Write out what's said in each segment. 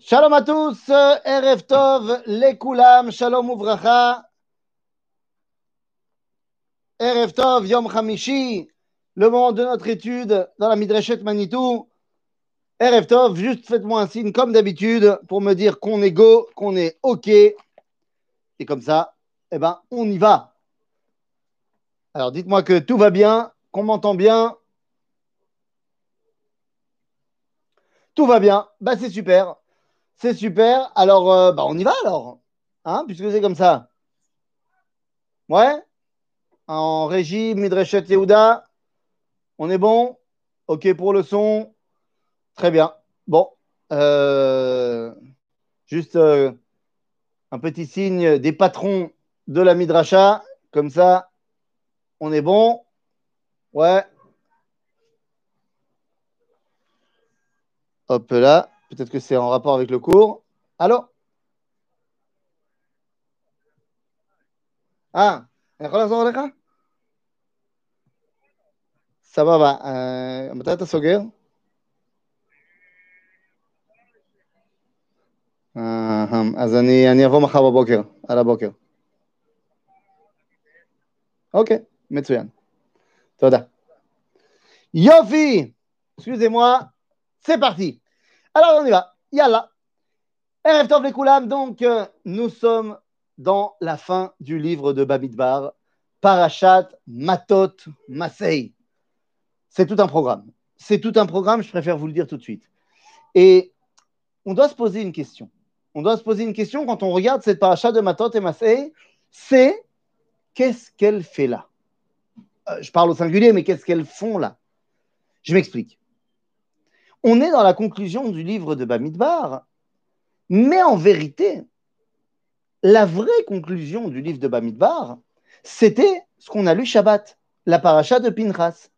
Shalom à tous, Erev Tov, Lekulam, Shalom Uvracha. Erev Tov, Yom Hamishi, le moment de notre étude dans la Midrashet Manitou. Erev Tov, juste faites-moi un signe comme d'habitude pour me dire qu'on est go, qu'on est OK. Et comme ça, eh ben, on y va. Alors dites-moi que tout va bien, qu'on m'entend bien. Tout va bien, bah c'est super. C'est super. Alors, euh, bah, on y va alors. Hein, puisque c'est comme ça. Ouais En régie, Midreshet Yehuda. On est bon Ok pour le son. Très bien. Bon. Euh, juste euh, un petit signe des patrons de la Midrasha. Comme ça, on est bon. Ouais. Hop là. Peut-être que c'est en rapport avec le cours. Allô Ah, סבבה, מתי אתה סוגר? אז אני, אני אבוא מחר בבוקר, על הבוקר. אוקיי, מצוין. תודה. יופי! Excusez-moi, c'est parti. alors, on y va. Yalla. Erev Tov Koulam, donc, euh, nous sommes dans la fin du livre de Babidbar, Parashat Matot Masei. C'est tout un programme. C'est tout un programme, je préfère vous le dire tout de suite. Et on doit se poser une question. On doit se poser une question quand on regarde cette parachat de Matot et Masei, c'est qu'est-ce qu'elle fait là? Euh, Je parle au singulier, mais qu'est-ce qu'elles font là? Je m'explique on est dans la conclusion du livre de Bamidbar, mais en vérité, la vraie conclusion du livre de Bamidbar, c'était ce qu'on a lu Shabbat, la paracha de Pinchas.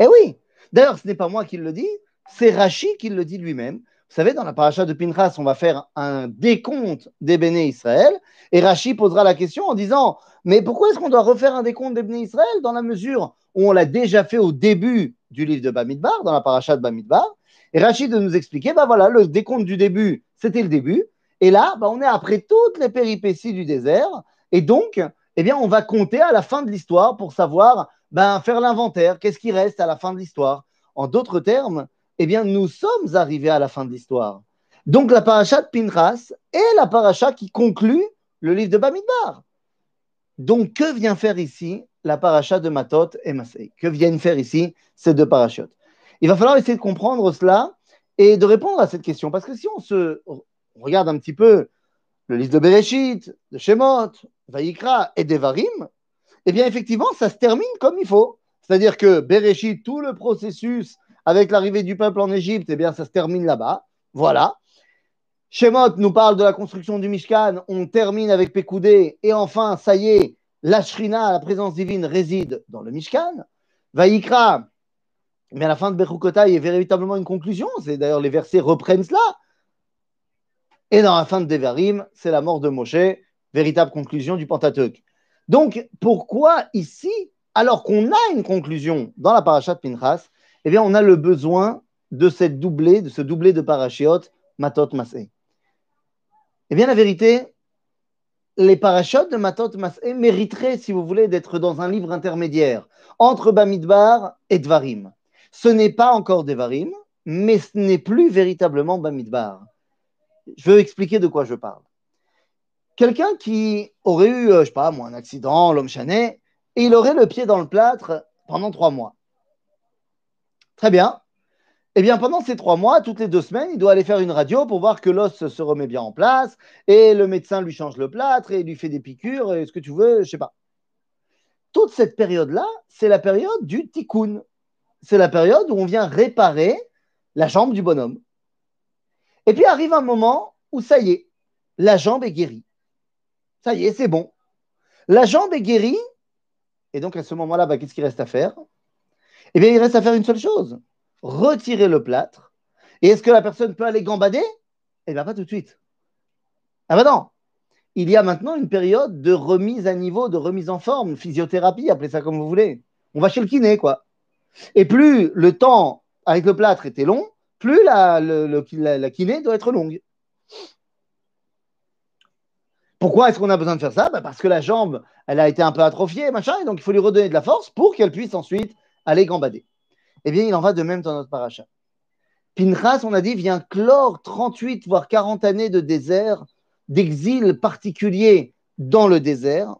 Eh oui, d'ailleurs, ce n'est pas moi qui le dis, c'est Rashi qui le dit lui-même. Vous savez, dans la paracha de Pinchas, on va faire un décompte des béné Israël, et Rashi posera la question en disant Mais pourquoi est-ce qu'on doit refaire un décompte des béné Israël dans la mesure où on l'a déjà fait au début du livre de Bamidbar, dans la paracha de Bamidbar? Et Rachid de nous expliquer, ben voilà, le décompte du début, c'était le début. Et là, ben on est après toutes les péripéties du désert. Et donc, eh bien, on va compter à la fin de l'histoire pour savoir, ben, faire l'inventaire. Qu'est-ce qui reste à la fin de l'histoire? En d'autres termes, eh bien, nous sommes arrivés à la fin de l'histoire. Donc, la paracha de Pinchas est la paracha qui conclut le livre de Bamidbar. Donc, que vient faire ici la paracha de Matot et Masei. Que viennent faire ici ces deux parachutes? Il va falloir essayer de comprendre cela et de répondre à cette question. Parce que si on se regarde un petit peu le livre de Bereshit, de Shemot, Vayikra et Devarim, eh bien effectivement, ça se termine comme il faut. C'est-à-dire que Bereshit, tout le processus avec l'arrivée du peuple en Égypte, eh bien ça se termine là-bas. Voilà. Shemot nous parle de la construction du Mishkan, on termine avec Pekoudé, et enfin, ça y est, la Shrina, la présence divine, réside dans le Mishkan. Vaïkra, mais à la fin de Bechukota, il y a véritablement une conclusion. C'est d'ailleurs les versets reprennent cela. Et dans la fin de Devarim, c'est la mort de Moshe, véritable conclusion du Pentateuch. Donc, pourquoi ici, alors qu'on a une conclusion dans la parachat de Pinchas, eh bien, on a le besoin de cette doublée, de ce doublé de Matot Masé Eh bien, la vérité, les parachutes de Matot Masé mériteraient, si vous voulez, d'être dans un livre intermédiaire entre Bamidbar et Dvarim. Ce n'est pas encore Devarim, mais ce n'est plus véritablement Bamidbar. Je veux expliquer de quoi je parle. Quelqu'un qui aurait eu, euh, je sais pas, moi, un accident, l'homme chané, et il aurait le pied dans le plâtre pendant trois mois. Très bien. Eh bien, pendant ces trois mois, toutes les deux semaines, il doit aller faire une radio pour voir que l'os se remet bien en place, et le médecin lui change le plâtre, et lui fait des piqûres, et ce que tu veux, je sais pas. Toute cette période-là, c'est la période du tikkun. C'est la période où on vient réparer la jambe du bonhomme. Et puis arrive un moment où ça y est, la jambe est guérie. Ça y est, c'est bon. La jambe est guérie, et donc à ce moment-là, bah, qu'est-ce qu'il reste à faire? Eh bien, il reste à faire une seule chose retirer le plâtre. Et est-ce que la personne peut aller gambader? Eh bien, pas tout de suite. Ah ben non Il y a maintenant une période de remise à niveau, de remise en forme, physiothérapie, appelez ça comme vous voulez. On va chez le kiné, quoi. Et plus le temps avec le plâtre était long, plus la, la, kiné doit être longue. Pourquoi est-ce qu'on a besoin de faire ça? Bah, Parce que la jambe, elle a été un peu atrophiée, machin, et donc il faut lui redonner de la force pour qu'elle puisse ensuite aller gambader. Eh bien, il en va de même dans notre paracha. Pinchas, on a dit, vient clore 38 voire 40 années de désert, d'exil particulier dans le désert.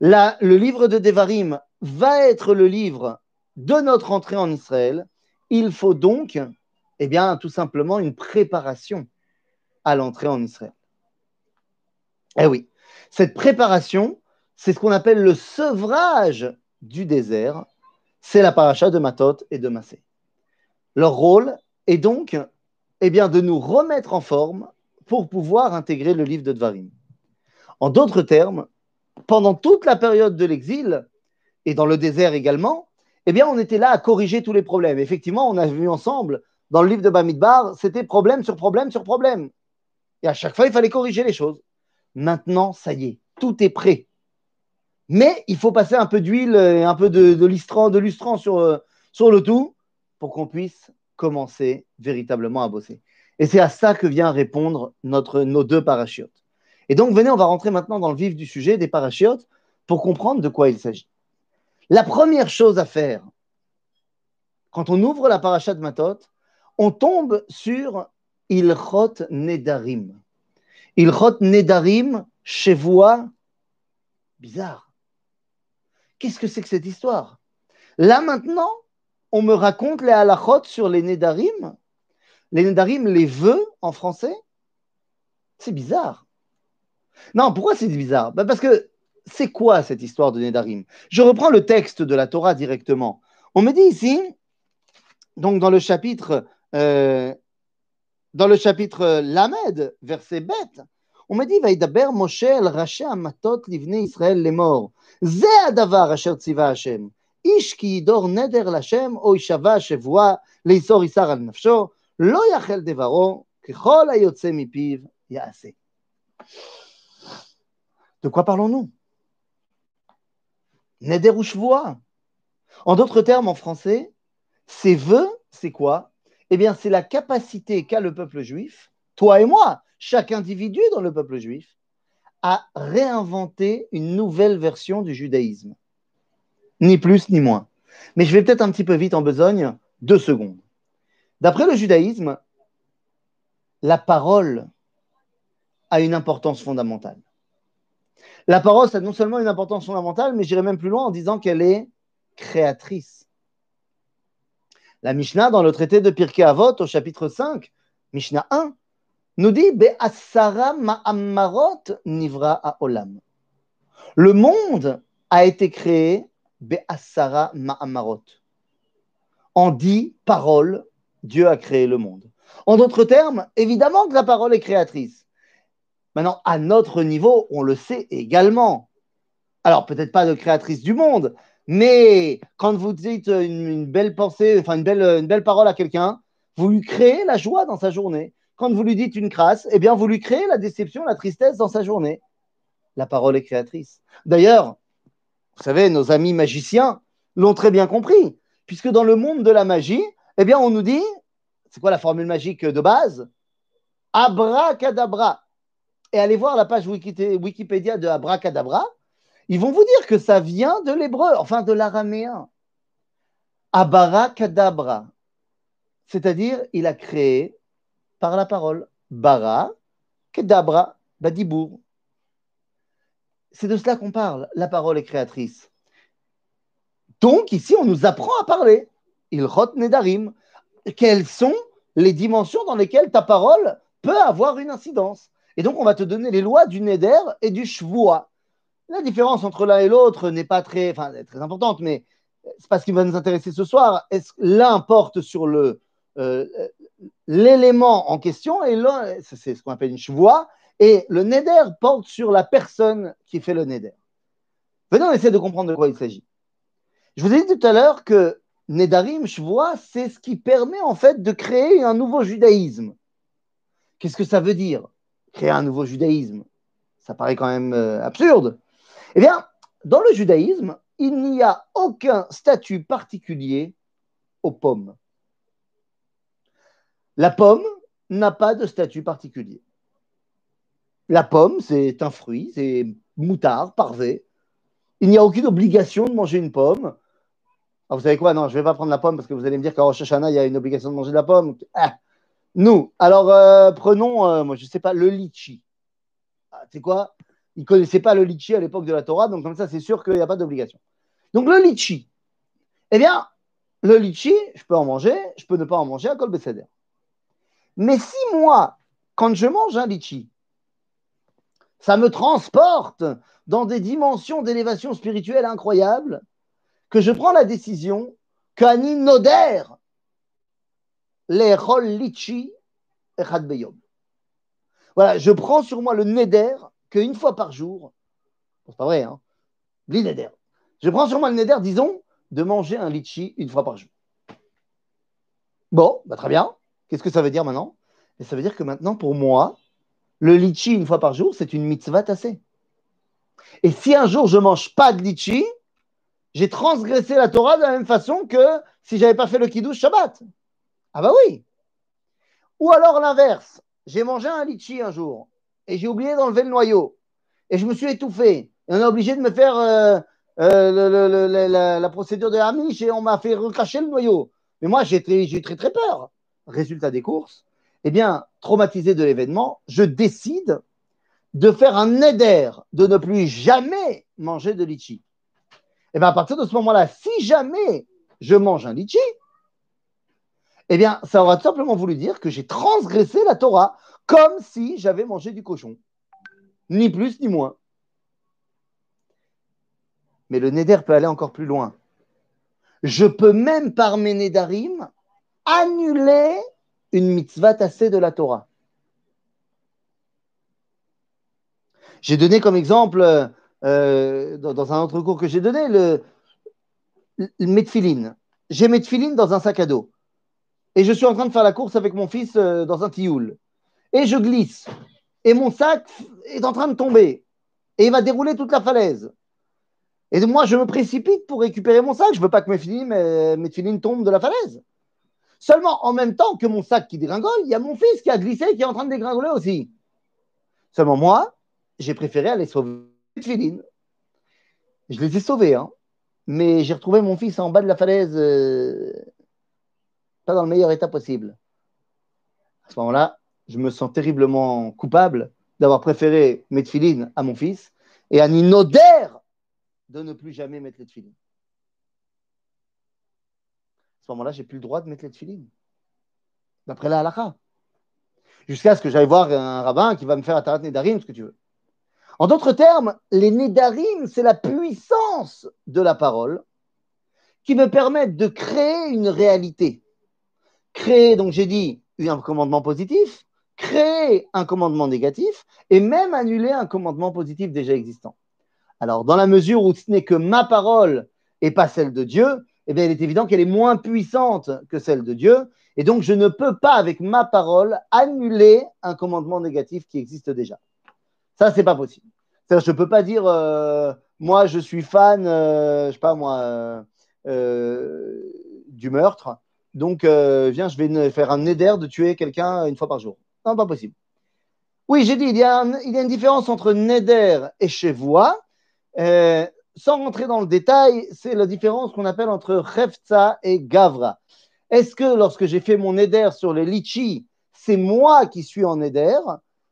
le livre de Devarim va être le livre de notre entrée en Israël. Il faut donc, eh bien, tout simplement une préparation à l'entrée en Israël. Eh oui, cette préparation, c'est ce qu'on appelle le sevrage du désert. C'est la paracha de Matot et de Massé. Leur rôle, et donc eh de nous remettre en forme pour pouvoir intégrer le livre de Dvarim. En d'autres termes, pendant toute la période de l'exil et dans le désert également, eh on était là à corriger tous les problèmes. Effectivement, on a vu ensemble dans le livre de Bamidbar, c'était problème sur problème sur problème. Et à chaque fois, il fallait corriger les choses. Maintenant, ça y est, tout est prêt. Mais il faut passer un peu d'huile et un peu de, de de lustrant sur, euh, sur le tout pour qu'on puisse commencer véritablement à bosser. Et c'est à ça que vient répondre notre, nos deux parachutes. Et donc, venez, on va rentrer maintenant dans le vif du sujet des parachutes pour comprendre de quoi il s'agit. La première chose à faire, quand on ouvre la paracha de Matot, on tombe sur Ilchot Nedarim. Ilchot Nedarim, chez voix, bizarre. Qu'est-ce que c'est que cette histoire? Là maintenant, on me raconte les halachot sur les Nedarim. Les Nedarim, les vœux en français. C'est bizarre. Non, pourquoi c'est bizarre? Bah, Parce que c'est quoi cette histoire de Nedarim? Je reprends le texte de la Torah directement. On me dit ici, donc dans le chapitre, euh, dans le chapitre Lamed, verset bête, on me dit Vaïdaber Moshe el Raché Amatot livne Israël les morts. Zé adavar asher tziva Hashem. איש כי ידור נדר לשם, או יישבע שבועה לאיסור איסר על נפשו, לא יחל דברו, ככל היוצא מפיו יעשה. De quoi parlons-nous Neder ou Shvoa. En d'autres termes, en français, ces vœux, c'est quoi Eh bien, c'est la capacité qu'a le peuple juif, toi et moi, chaque individu dans le peuple juif, à réinventer une nouvelle version du judaïsme ni plus ni moins. Mais je vais peut-être un petit peu vite en besogne, deux secondes. D'après le judaïsme, la parole a une importance fondamentale. La parole, a non seulement une importance fondamentale, mais j'irai même plus loin en disant qu'elle est créatrice. La Mishnah, dans le traité de Pirkei Avot, au chapitre 5, Mishnah 1, nous dit Be'asara ma'ammarot nivra olam. Le monde a été créé Be'asara Ma'amarot. En dix paroles, Dieu a créé le monde. En d'autres termes, évidemment que la parole est créatrice. Maintenant, à notre niveau, on le sait également. Alors, peut-être pas de créatrice du monde, mais quand vous dites une, belle pensée, enfin une belle parole à quelqu'un, vous lui créez la joie dans sa journée. Quand vous lui dites une crasse, eh bien, vous lui créez la déception, la tristesse dans sa journée. La parole est créatrice. D'ailleurs, vous savez, nos amis magiciens l'ont très bien compris, puisque dans le monde de la magie, eh bien, on nous dit, c'est quoi la formule magique de base? Abracadabra. Et allez voir la page Wikipédia de Abracadabra, ils vont vous dire que ça vient de l'hébreu, enfin de l'araméen. Abracadabra. C'est-à-dire, il a créé par la parole. Bara, Kedabra, Badibour. C'est de cela qu'on parle. La parole est créatrice. Donc, ici, on nous apprend à parler. Il nedarim. Quelles sont les dimensions dans lesquelles ta parole peut avoir une incidence? Et donc, on va te donner les lois du neder et du shvoa. La différence entre l'un et l'autre n'est pas très, enfin, très importante, mais c'est pas ce qui va nous intéresser ce soir. Est-ce l'un porte sur le euh, l'élément en question c'est ce qu'on appelle une shvoa, et le neder porte sur la personne qui fait le neder. Venez, on essaie de comprendre de quoi il s'agit. Je vous ai dit tout à l'heure que Nedarim, vois, c'est ce qui permet en fait de créer un nouveau judaïsme. Qu'est-ce que ça veut dire Créer un nouveau judaïsme? Ça paraît quand même euh, absurde. Eh bien, dans le judaïsme, il n'y a aucun statut particulier aux pommes. La pomme n'a pas de statut particulier. La pomme, c'est un fruit, c'est moutard, parvé. Il n'y a aucune obligation de manger une pomme. Ah, vous savez quoi? Non, je ne vais pas prendre la pomme parce que vous allez me dire qu'à Rosh Hashanah, il y a une obligation de manger de la pomme. Ah, nous, alors euh, prenons, euh, moi je ne sais pas, le litchi. Ah, tu sais quoi? Ils ne connaissaient pas le litchi à l'époque de la Torah, donc comme ça, c'est sûr qu'il n'y a pas d'obligation. Donc le litchi, eh bien, le litchi, je peux en manger, je peux ne pas en manger à Kol Mais si moi, quand je mange un litchi, ça me transporte dans des dimensions d'élévation spirituelle incroyables, que je prends la décision qu'Ani Noder, les rol litchi. Voilà, je prends sur moi le neder qu'une fois par jour, c'est pas vrai, hein, neder. Je prends sur moi le neder, disons, de manger un litchi une fois par jour. Bon, bah très bien. Qu'est-ce que ça veut dire maintenant? Et Ça veut dire que maintenant, pour moi, le litchi une fois par jour, c'est une mitzvah tassée. Et si un jour je ne mange pas de litchi, j'ai transgressé la Torah de la même façon que si j'avais pas fait le kiddush Shabbat. Ah bah oui. Ou alors l'inverse. J'ai mangé un litchi un jour et j'ai oublié d'enlever le noyau et je me suis étouffé. Et on est obligé de me faire euh, euh, la, procédure de Hamish et on m'a fait recracher le noyau. Mais moi, j'ai très, très, très peur. Résultat des courses, eh bien, traumatisé de l'événement, je décide de faire un éder de ne plus jamais manger de litchi. Et eh bien, à partir de ce moment-là, si jamais je mange un litchi, eh bien, ça aura tout simplement voulu dire que j'ai transgressé la Torah comme si j'avais mangé du cochon. Ni plus ni moins. Mais le Neder peut aller encore plus loin. Je peux même par mes Nedarim annuler une mitzvah tassée de la Torah. J'ai donné comme exemple, euh, dans, un autre cours que j'ai donné, le, le J'ai Metfiline dans un sac à dos. Et je suis en train de faire la course avec mon fils euh, dans un tioul. Et je glisse. Et mon sac est en train de tomber. Et il va dérouler toute la falaise. Et moi, je me précipite pour récupérer mon sac. Je ne veux pas que mes filines, tombent de la falaise. Seulement, en même temps que mon sac qui dégringole, il y a mon fils qui a glissé et qui est en train de dégringoler aussi. Seulement moi, j'ai préféré aller sauver les filines. Je les ai sauvés, hein. mais j'ai retrouvé mon fils en bas de la falaise, euh, pas dans le meilleur état possible. À ce moment-là, je me sens terriblement coupable d'avoir préféré mettre filines à mon fils et à Ninoder de ne plus jamais mettre les tefilines. À ce moment-là, j'ai plus le droit de mettre les tefilines. D'après la halakha. Jusqu'à ce que j'aille voir un rabbin qui va me faire Atarat Nedarim, ce que tu veux. En d'autres termes, les Nedarim, c'est la puissance de la parole qui me permettent de créer une réalité. Créer, donc j'ai dit, un commandement positif, créer un commandement négatif et même annuler un commandement positif déjà existant. Alors, dans la mesure où ce n'est que ma parole et pas celle de Dieu, eh bien, il est évident qu'elle est moins puissante que celle de Dieu. Et donc, je ne peux pas, avec ma parole, annuler un commandement négatif qui existe déjà. Ça, c'est pas possible. je ne peux pas dire, euh, moi, je suis fan, euh, je sais pas moi, euh, du meurtre. Donc, viens, je vais faire un éder de tuer quelqu'un une fois par jour. Non, pas possible. Oui, j'ai dit, il y, a une différence entre neder et chevois. Euh, sans rentrer dans le détail, c'est la différence qu'on appelle entre Hefza et Gavra. Est-ce que lorsque j'ai fait mon éder sur les litchis, c'est moi qui suis en éder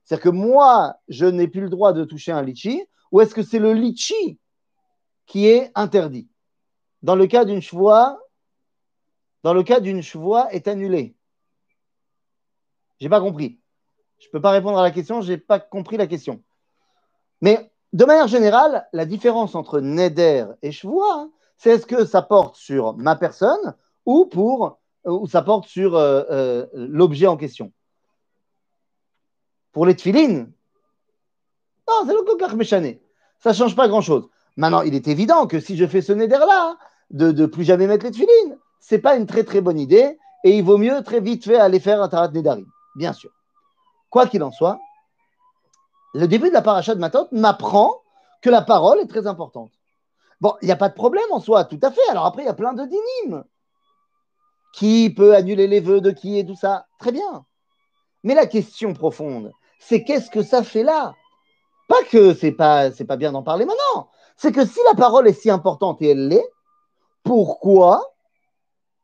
C'est-à-dire que moi, je n'ai plus le droit de toucher un litchi? Ou est-ce que c'est le litchi qui est interdit? Dans le cas d'une chevoie, dans le cas d'une chevoie est annulé. J'ai pas compris. Je ne peux pas répondre à la question, je n'ai pas compris la question. Mais de manière générale, la différence entre Neder et Shvoa, hein, c'est est-ce que ça porte sur ma personne ou, pour, ou ça porte sur euh, euh, l'objet en question. Pour les tfilines, non, c'est le kokar méchané. Ça ne change pas grand-chose. Maintenant, il est évident que si je fais ce Neder-là, de ne plus jamais mettre les tfilines, ce n'est pas une très très bonne idée et il vaut mieux très vite fait aller faire un tarat Nedarim, bien sûr. Quoi qu'il en soit, le début de la paracha de Matot m'apprend que la parole est très importante. Bon, il n'y a pas de problème en soi, tout à fait. Alors après, il y a plein de dynimes qui peut annuler les vœux de qui et tout ça? Très bien. Mais la question profonde, c'est qu'est-ce que ça fait là? Pas que c'est pas, pas bien d'en parler maintenant. C'est que si la parole est si importante et elle l'est, pourquoi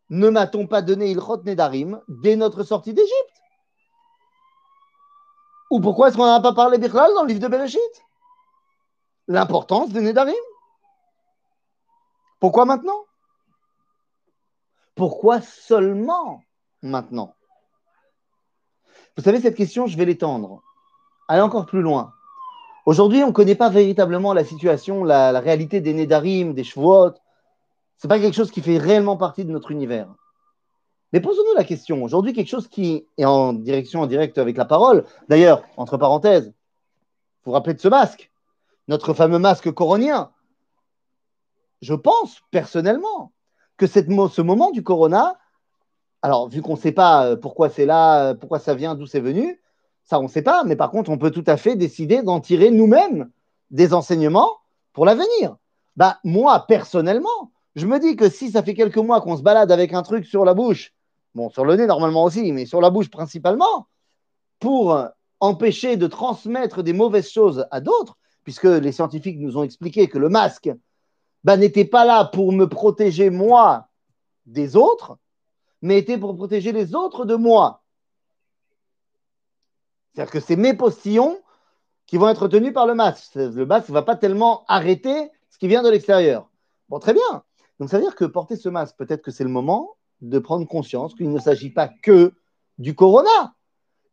ne m'a-t-on pas donné Ilchot Nedarim dès notre sortie d'Égypte? Ou pourquoi est-ce qu'on n'en pas parlé Birlal dans le livre de Bereshit? L'importance des Nedarim. Pourquoi maintenant? Pourquoi seulement maintenant? Vous savez, cette question, je vais l'étendre. Aller encore plus loin. Aujourd'hui, on ne connaît pas véritablement la situation, la, réalité des Nedarim, des Shvuot, ce n'est pas quelque chose qui fait réellement partie de notre univers. Mais posons-nous la question. Aujourd'hui, quelque chose qui est en direction en direct avec la parole. D'ailleurs, entre parenthèses, vous vous rappelez de ce masque, notre fameux masque coronien. Je pense personnellement que cette, ce moment du corona, alors vu qu'on ne sait pas euh, pourquoi c'est là, euh, pourquoi ça vient, d'où c'est venu, ça on ne sait pas, mais par contre on peut tout à fait décider d'en tirer nous-mêmes des enseignements pour l'avenir. Bah, moi personnellement, je me dis que si ça fait quelques mois qu'on se balade avec un truc sur la bouche, bon, sur le nez normalement aussi, mais sur la bouche principalement, pour empêcher de transmettre des mauvaises choses à d'autres, puisque les scientifiques nous ont expliqué que le masque bah, n'était pas là pour me protéger moi des autres, mais était pour protéger les autres de moi. C'est-à-dire que c'est mes postillons qui vont être tenus par le masque. Le masque ne va pas tellement arrêter ce qui vient de l'extérieur. Bon, très bien. Donc, ça veut dire que porter ce masque, peut-être que c'est le moment de prendre conscience qu'il ne s'agit pas que du corona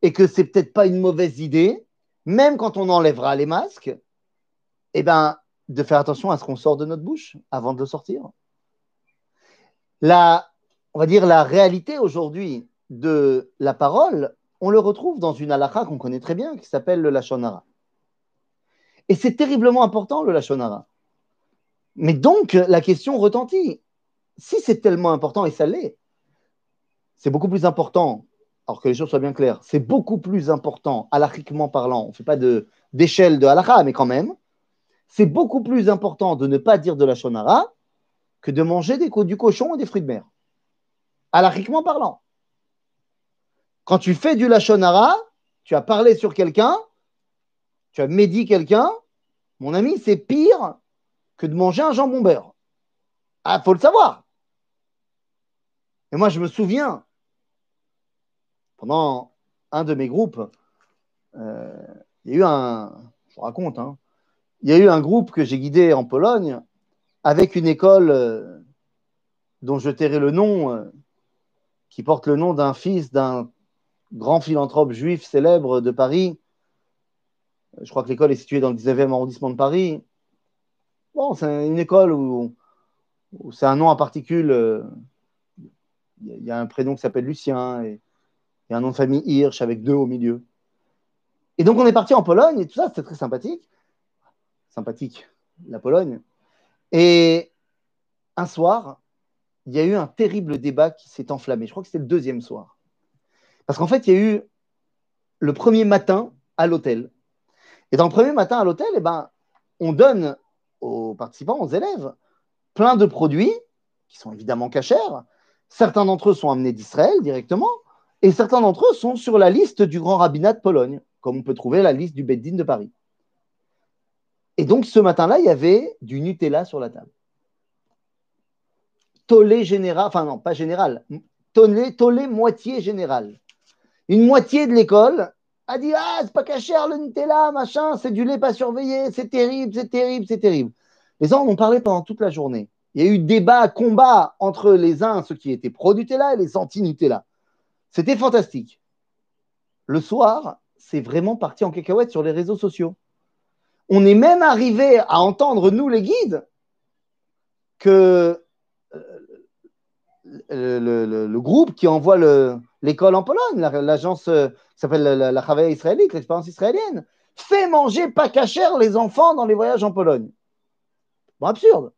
et que c'est peut-être pas une mauvaise idée, même quand on enlèvera les masques, eh ben, de faire attention à ce qu'on sort de notre bouche avant de sortir. La, on va dire la réalité aujourd'hui de la parole, on le retrouve dans une halakha qu'on connaît très bien qui s'appelle le Lachonara. Et c'est terriblement important le Lachonara. Mais donc, la question retentit. Si c'est tellement important, et ça l'est, c'est beaucoup plus important, alors que les choses soient bien claires, c'est beaucoup plus important, halachiquement parlant, on ne fait pas d'échelle de, de mais quand même, c'est beaucoup plus important de ne pas dire de la shonara que de manger des, du cochon et des fruits de mer. Halachiquement parlant. Quand tu fais du lachonara, tu as parlé sur quelqu'un, tu as médit quelqu'un, mon ami, c'est pire que de manger un jambon beurre. Ah, faut le savoir. Et moi, je me souviens, pendant un de mes groupes, euh, il y a eu un, je vous raconte, hein, il y a eu un groupe que j'ai guidé en Pologne avec une école euh, dont je tairai le nom, euh, qui porte le nom d'un fils d'un grand philanthrope juif célèbre de Paris. Je crois que l'école est située dans le 19e arrondissement de Paris. Bon, c'est une école où, c'est un nom en particule. Euh, il y a un prénom qui s'appelle Lucien et, a un nom de famille Hirsch avec deux au milieu. Et donc on est parti en Pologne et tout ça, c'était très sympathique. Sympathique, la Pologne. Et un soir, il y a eu un terrible débat qui s'est enflammé. Je crois que c'était le deuxième soir. Parce qu'en fait, il y a eu le premier matin à l'hôtel. Et dans le premier matin à l'hôtel, eh ben, on donne aux participants, aux élèves, plein de produits qui sont évidemment cachers. Certains d'entre eux sont amenés d'Israël directement, et certains d'entre eux sont sur la liste du grand rabbinat de Pologne, comme on peut trouver la liste du Beddin de Paris. Et donc ce matin-là, il y avait du Nutella sur la table. Tollé général, enfin non, pas général, tollé, tollé moitié général. Une moitié de l'école a dit Ah, c'est pas caché le Nutella, machin, c'est du lait pas surveillé, c'est terrible, c'est terrible, c'est terrible. Les gens en ont parlé pendant toute la journée. Il y a eu débat, combat entre les uns, ceux qui étaient pro-Nutella et les anti-Nutella. C'était fantastique. Le soir, c'est vraiment parti en cacahuète sur les réseaux sociaux. On est même arrivé à entendre, nous les guides, que euh, le, groupe qui envoie l'école en Pologne, l'agence euh, qui s'appelle la, la, israélite, l'expérience israélienne, fait manger pas cachère les enfants dans les voyages en Pologne. Absurde.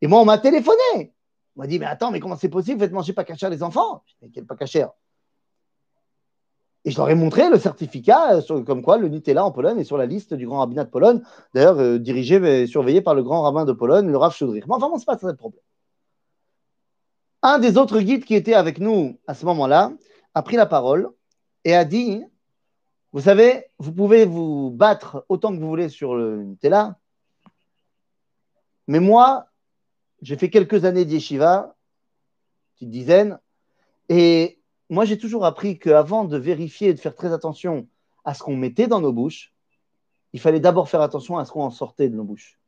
Et moi, on m'a téléphoné. On m'a dit, mais attends, mais comment c'est possible, faites manger pas cachère les enfants Je dis, quel pas cachère? Et je leur ai montré le certificat, euh, comme quoi le Nutella en Pologne est sur la liste du grand rabbinat de Pologne, d'ailleurs dirigé et surveillé par le grand rabbin de Pologne, le Rav Shudrich. Mais enfin, bon, c'est pas ça le problème. Un des autres guides qui était avec nous à ce moment-là a pris la parole et a dit Vous savez, vous pouvez vous battre autant que vous voulez sur le Nutella, mais moi, j'ai fait quelques années d'yeshiva, une dizaine, et moi j'ai toujours appris qu'avant de vérifier et de faire très attention à ce qu'on mettait dans nos bouches, il fallait d'abord faire attention à ce qu'on en sortait de nos bouches.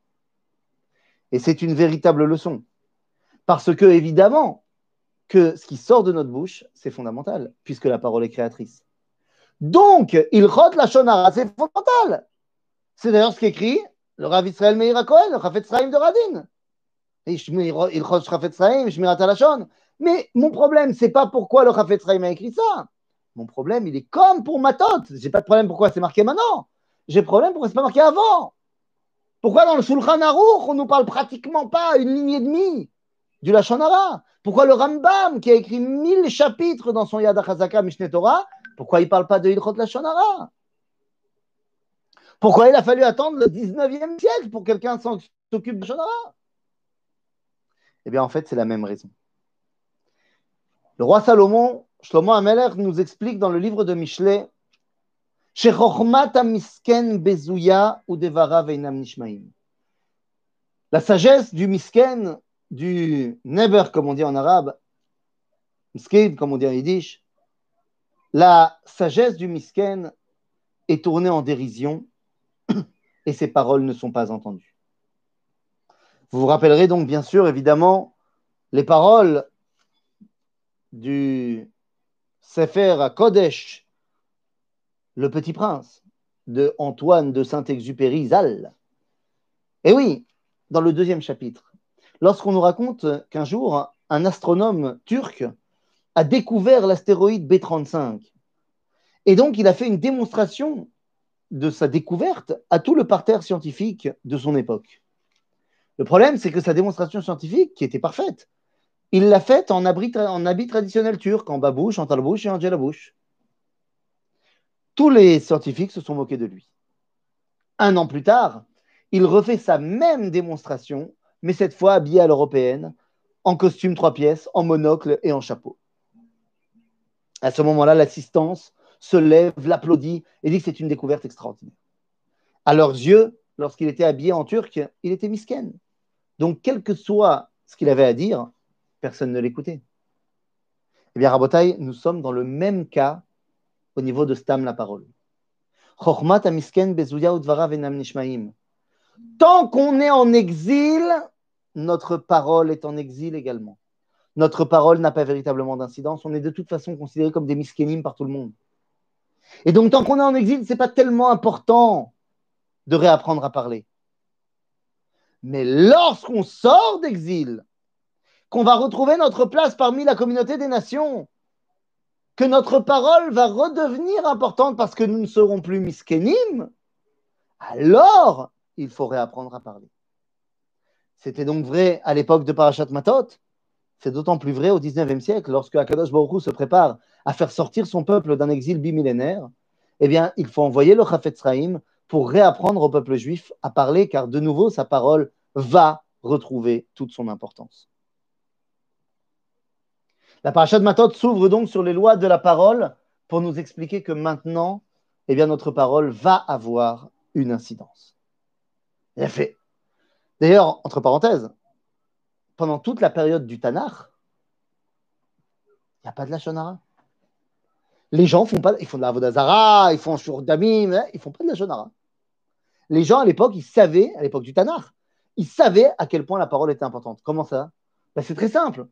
Et c'est une véritable leçon. Parce que, évidemment, que ce qui sort de notre bouche, c'est fondamental, puisque la parole est créatrice. Donc, il rote la shonara, c'est fondamental. C'est d'ailleurs ce qu'écrit le Rav Israël Meir Cohen, le Chafetz Chaim de Radin. Il rote Chafetz Chaim, Shmirat. Mais mon problème, c'est pas pourquoi le Chafetz Chaim a écrit ça. Mon problème, il est comme pour Matot. J'ai pas de problème pourquoi c'est marqué maintenant. J'ai problème pourquoi c'est pas marqué avant. Pourquoi dans le Shulchan Aruch, on nous parle pratiquement pas une ligne et demie du Lachonara Pourquoi le Rambam, qui a écrit mille chapitres dans son Yad HaChazaka Mishneh Torah, pourquoi il ne parle pas de Ilchot Lachonara Pourquoi il a fallu attendre le 19e siècle pour que quelqu'un s'occupe de Lachonara Eh bien, en fait, c'est la même raison. Le roi Salomon, Shlomo Ameler, nous explique dans le livre de Michelet la sagesse du misken, du neber, comme on dit en arabe, miskin, comme on dit en yiddish, la sagesse du misken est tournée en dérision et ses paroles ne sont pas entendues. Vous vous rappellerez donc bien sûr, évidemment, les paroles du Sefer Kodesh le Petit Prince de Antoine de Saint-Exupéry Zal. Et oui, dans le deuxième chapitre, lorsqu'on nous raconte qu'un jour, un astronome turc a découvert l'astéroïde B35. Et donc, il a fait une démonstration de sa découverte à tout le parterre scientifique de son époque. Le problème, c'est que sa démonstration scientifique, qui était parfaite, il l'a faite en, habit traditionnel turc, en babouche, en talbouche et en djellabouche tous les scientifiques se sont moqués de lui. Un an plus tard, il refait sa même démonstration, mais cette fois habillé à l'européenne, en costume trois pièces, en monocle et en chapeau. À ce moment-là, l'assistance se lève, l'applaudit et dit que c'est une découverte extraordinaire. À leurs yeux, lorsqu'il était habillé en turc, il était misken. Donc, quel que soit ce qu'il avait à dire, personne ne l'écoutait. Eh bien, Rabotai, nous sommes dans le même cas au niveau de Stam la parole. Tant qu'on est en exil, notre parole est en exil également. Notre parole n'a pas véritablement d'incidence. On est de toute façon considéré comme des miskenim par tout le monde. Et donc, tant qu'on est en exil, ce n'est pas tellement important de réapprendre à parler. Mais lorsqu'on sort d'exil, qu'on va retrouver notre place parmi la communauté des nations, que notre parole va redevenir importante parce que nous ne serons plus miskenim, alors il faut réapprendre à parler. C'était donc vrai à l'époque de Parashat Matot, c'est d'autant plus vrai au XIXe siècle, lorsque Akadosh Baruch se prépare à faire sortir son peuple d'un exil bimillénaire, eh bien, il faut envoyer le Chafetz pour réapprendre au peuple juif à parler, car de nouveau, sa parole va retrouver toute son importance. La paracha de Matot s'ouvre donc sur les lois de la parole pour nous expliquer que maintenant, eh bien, notre parole va avoir une incidence. fait. D'ailleurs, entre parenthèses, pendant toute la période du Tanakh, il n'y a pas de la Shonara. Les gens font pas, ils font de la Vodazara, ils font sur Damim, hein, ils font pas de la Shonara. Les gens à l'époque, ils savaient, à l'époque du Tanakh, ils savaient à quel point la parole était importante. Comment ça? Ben, C'est très simple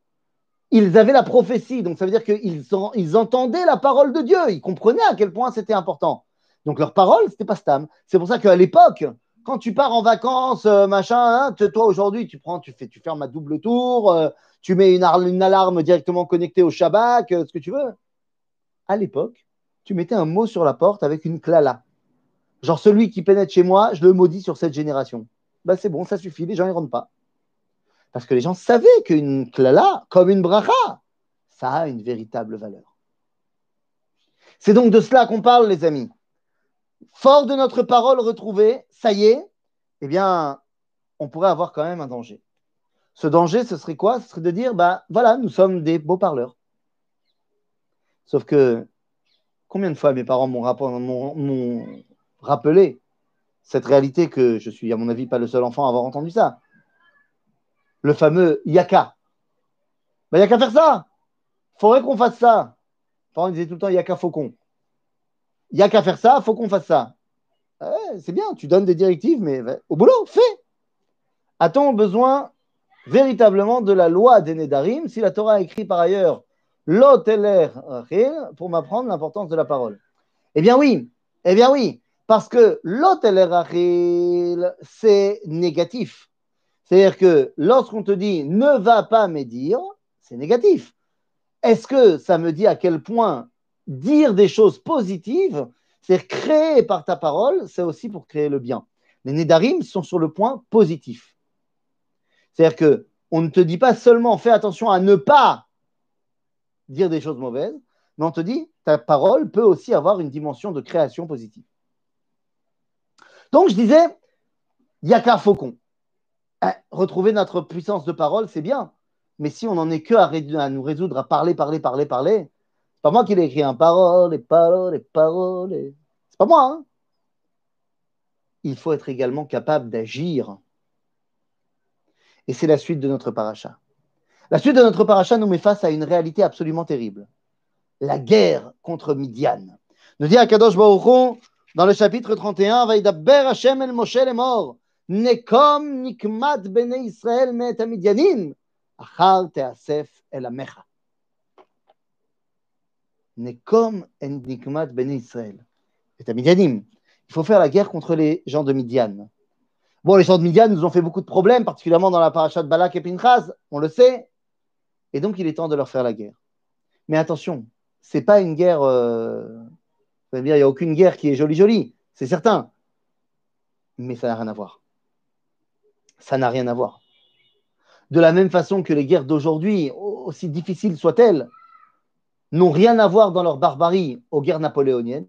ils avaient la prophétie, donc ça veut dire qu'ils ils entendaient la parole de Dieu, ils comprenaient à quel point c'était important. Donc leur parole, c'était pas Stam. C'est pour ça qu'à l'époque, quand tu pars en vacances, euh, machin, hein, toi aujourd'hui, tu prends, tu fais, tu fermes à double tour, euh, tu mets une, alarme directement connectée au Shabbat, ce que tu veux. À l'époque, tu mettais un mot sur la porte avec une klala. Genre celui qui pénètre chez moi, je le maudis sur cette génération. Bah c'est bon, ça suffit, les gens ne rentrent pas. Parce que les gens savaient qu'une klala, comme une bracha, ça a une véritable valeur. C'est donc de cela qu'on parle, les amis. Fort de notre parole retrouvée, ça y est, eh bien, on pourrait avoir quand même un danger. Ce danger, ce serait quoi? Ce serait de dire, bah voilà, nous sommes des beaux parleurs. Sauf que combien de fois mes parents m'ont rappelé cette réalité que je suis, à mon avis, pas le seul enfant à avoir entendu ça? Le fameux yaka. Il n'y a qu'à faire ça. Il faudrait qu'on fasse ça. Enfin, on disait tout le temps yaka faucon. Il n'y a qu'à faire ça, faut qu'on fasse ça. c'est bien, tu donnes des directives, mais au boulot, fais. A-t-on besoin véritablement de la loi des Nédarim si la Torah écrit par ailleurs? L'oteler pour m'apprendre l'importance de la parole Eh bien oui, eh bien oui, parce que l'oteler c'est négatif. C'est-à-dire que lorsqu'on te dit ne va pas médire, c'est négatif. Est-ce que ça me dit à quel point dire des choses positives, c'est créer par ta parole, c'est aussi pour créer le bien. Les Nédarim sont sur le point positif. C'est-à-dire que on ne te dit pas seulement fais attention à ne pas dire des choses mauvaises, mais on te dit ta parole peut aussi avoir une dimension de création positive. Donc je disais, il n'y a qu'un faucon. Hein, retrouver notre puissance de parole, c'est bien, mais si on n'en est que à, nous résoudre à parler, parler, parler, parler, c'est pas moi qui l'ai écrit, un hein. parole, les paroles, les paroles, c'est pas moi. Hein. Il faut être également capable d'agir et c'est la suite de notre paracha. La suite de notre paracha nous met face à une réalité absolument terrible. La guerre contre Midian. Nous dit Akadosh Baruch dans le chapitre 31, Vaïdaber Hashem el Moshe le mort. Nekom nikmat bene Israël met Midianim. Achar teasef el amecha. Nekom en nikmat bene Israël. Et Midianim. Il faut faire la guerre contre les gens de Midian. Bon, les gens de Midian nous ont fait beaucoup de problèmes, particulièrement dans la paracha de Balak et Pinchas, on le sait. Et donc, il est temps de leur faire la guerre. Mais attention, c'est pas une guerre. Euh, il n'y a aucune guerre qui est jolie-jolie, c'est certain. Mais ça n'a rien à voir. Ça n'a rien à voir. De la même façon que les guerres d'aujourd'hui, aussi difficiles soient-elles, n'ont rien à voir dans leur barbarie aux guerres napoléoniennes.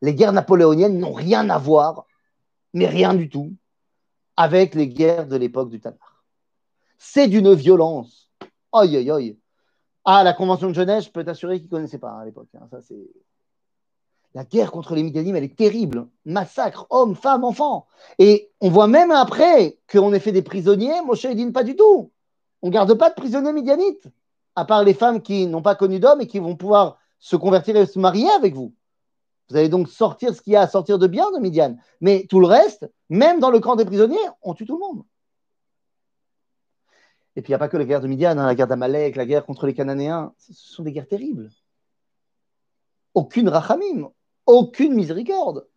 Les guerres napoléoniennes n'ont rien à voir, mais rien du tout, avec les guerres de l'époque du Tanakh. C'est d'une violence. Aïe, aïe, aïe. Ah, la Convention de Genève, je peux t'assurer qu'ils ne connaissaient pas à l'époque. Hein. La guerre contre les Midianim, elle est terrible. Massacre, hommes, femmes, enfants. Et on voit même après qu'on ait fait des prisonniers, Moshe ne dit pas du tout. On ne garde pas de prisonniers midianites, à part les femmes qui n'ont pas connu d'hommes et qui vont pouvoir se convertir et se marier avec vous. Vous allez donc sortir ce qu'il y a à sortir de bien de Midian. Mais tout le reste, même dans le camp des prisonniers, on tue tout le monde. Et puis il n'y a pas que la guerre de Midian, hein, la guerre d'Amalek, la guerre contre les Cananéens. Ce sont des guerres terribles. Aucune rachamim, aucune miséricorde.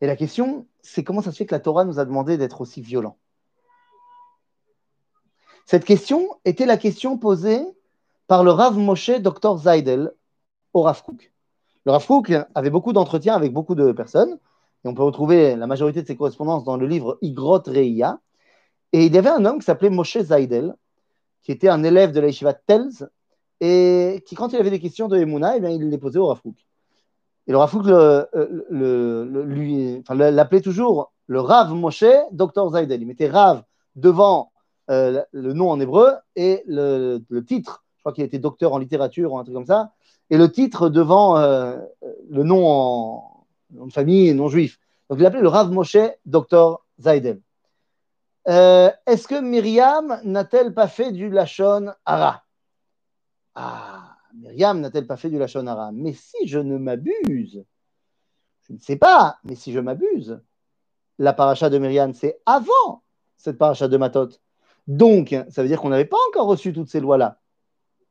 Et la question, c'est comment ça se fait que la Torah nous a demandé d'être aussi violents? Cette question était la question posée par le Rav Moshe Dr Zaidel au Rav Kook. Le Rav avait beaucoup d'entretiens avec beaucoup de personnes, et on peut retrouver la majorité de ses correspondances dans le livre Igrot Reia. Et il y avait un homme qui s'appelait Moshe Zaidel, qui était un élève de la yeshiva Telz, et qui, quand il avait des questions de Emouna, eh bien, il les posait au Rav Et le Rav l'appelait toujours le Rav Moshe Dr Zaidel. Il mettait Rav devant euh, le nom en hébreu et le, titre. Je crois qu'il était docteur en littérature ou un truc comme ça et le titre devant euh, le nom en de famille non juif. Donc il appelait le Rav Moshe Dr Zaydel. Euh, est-ce que Myriam n'a-t-elle pas fait du Lachon Hara? Ah, Myriam n'a-t-elle pas fait du Lachon Hara? Mais si je ne m'abuse, je ne sais pas, mais si je m'abuse, la paracha de Myriam, c'est avant cette paracha de Matot. Donc, ça veut dire qu'on n'avait pas encore reçu toutes ces lois-là.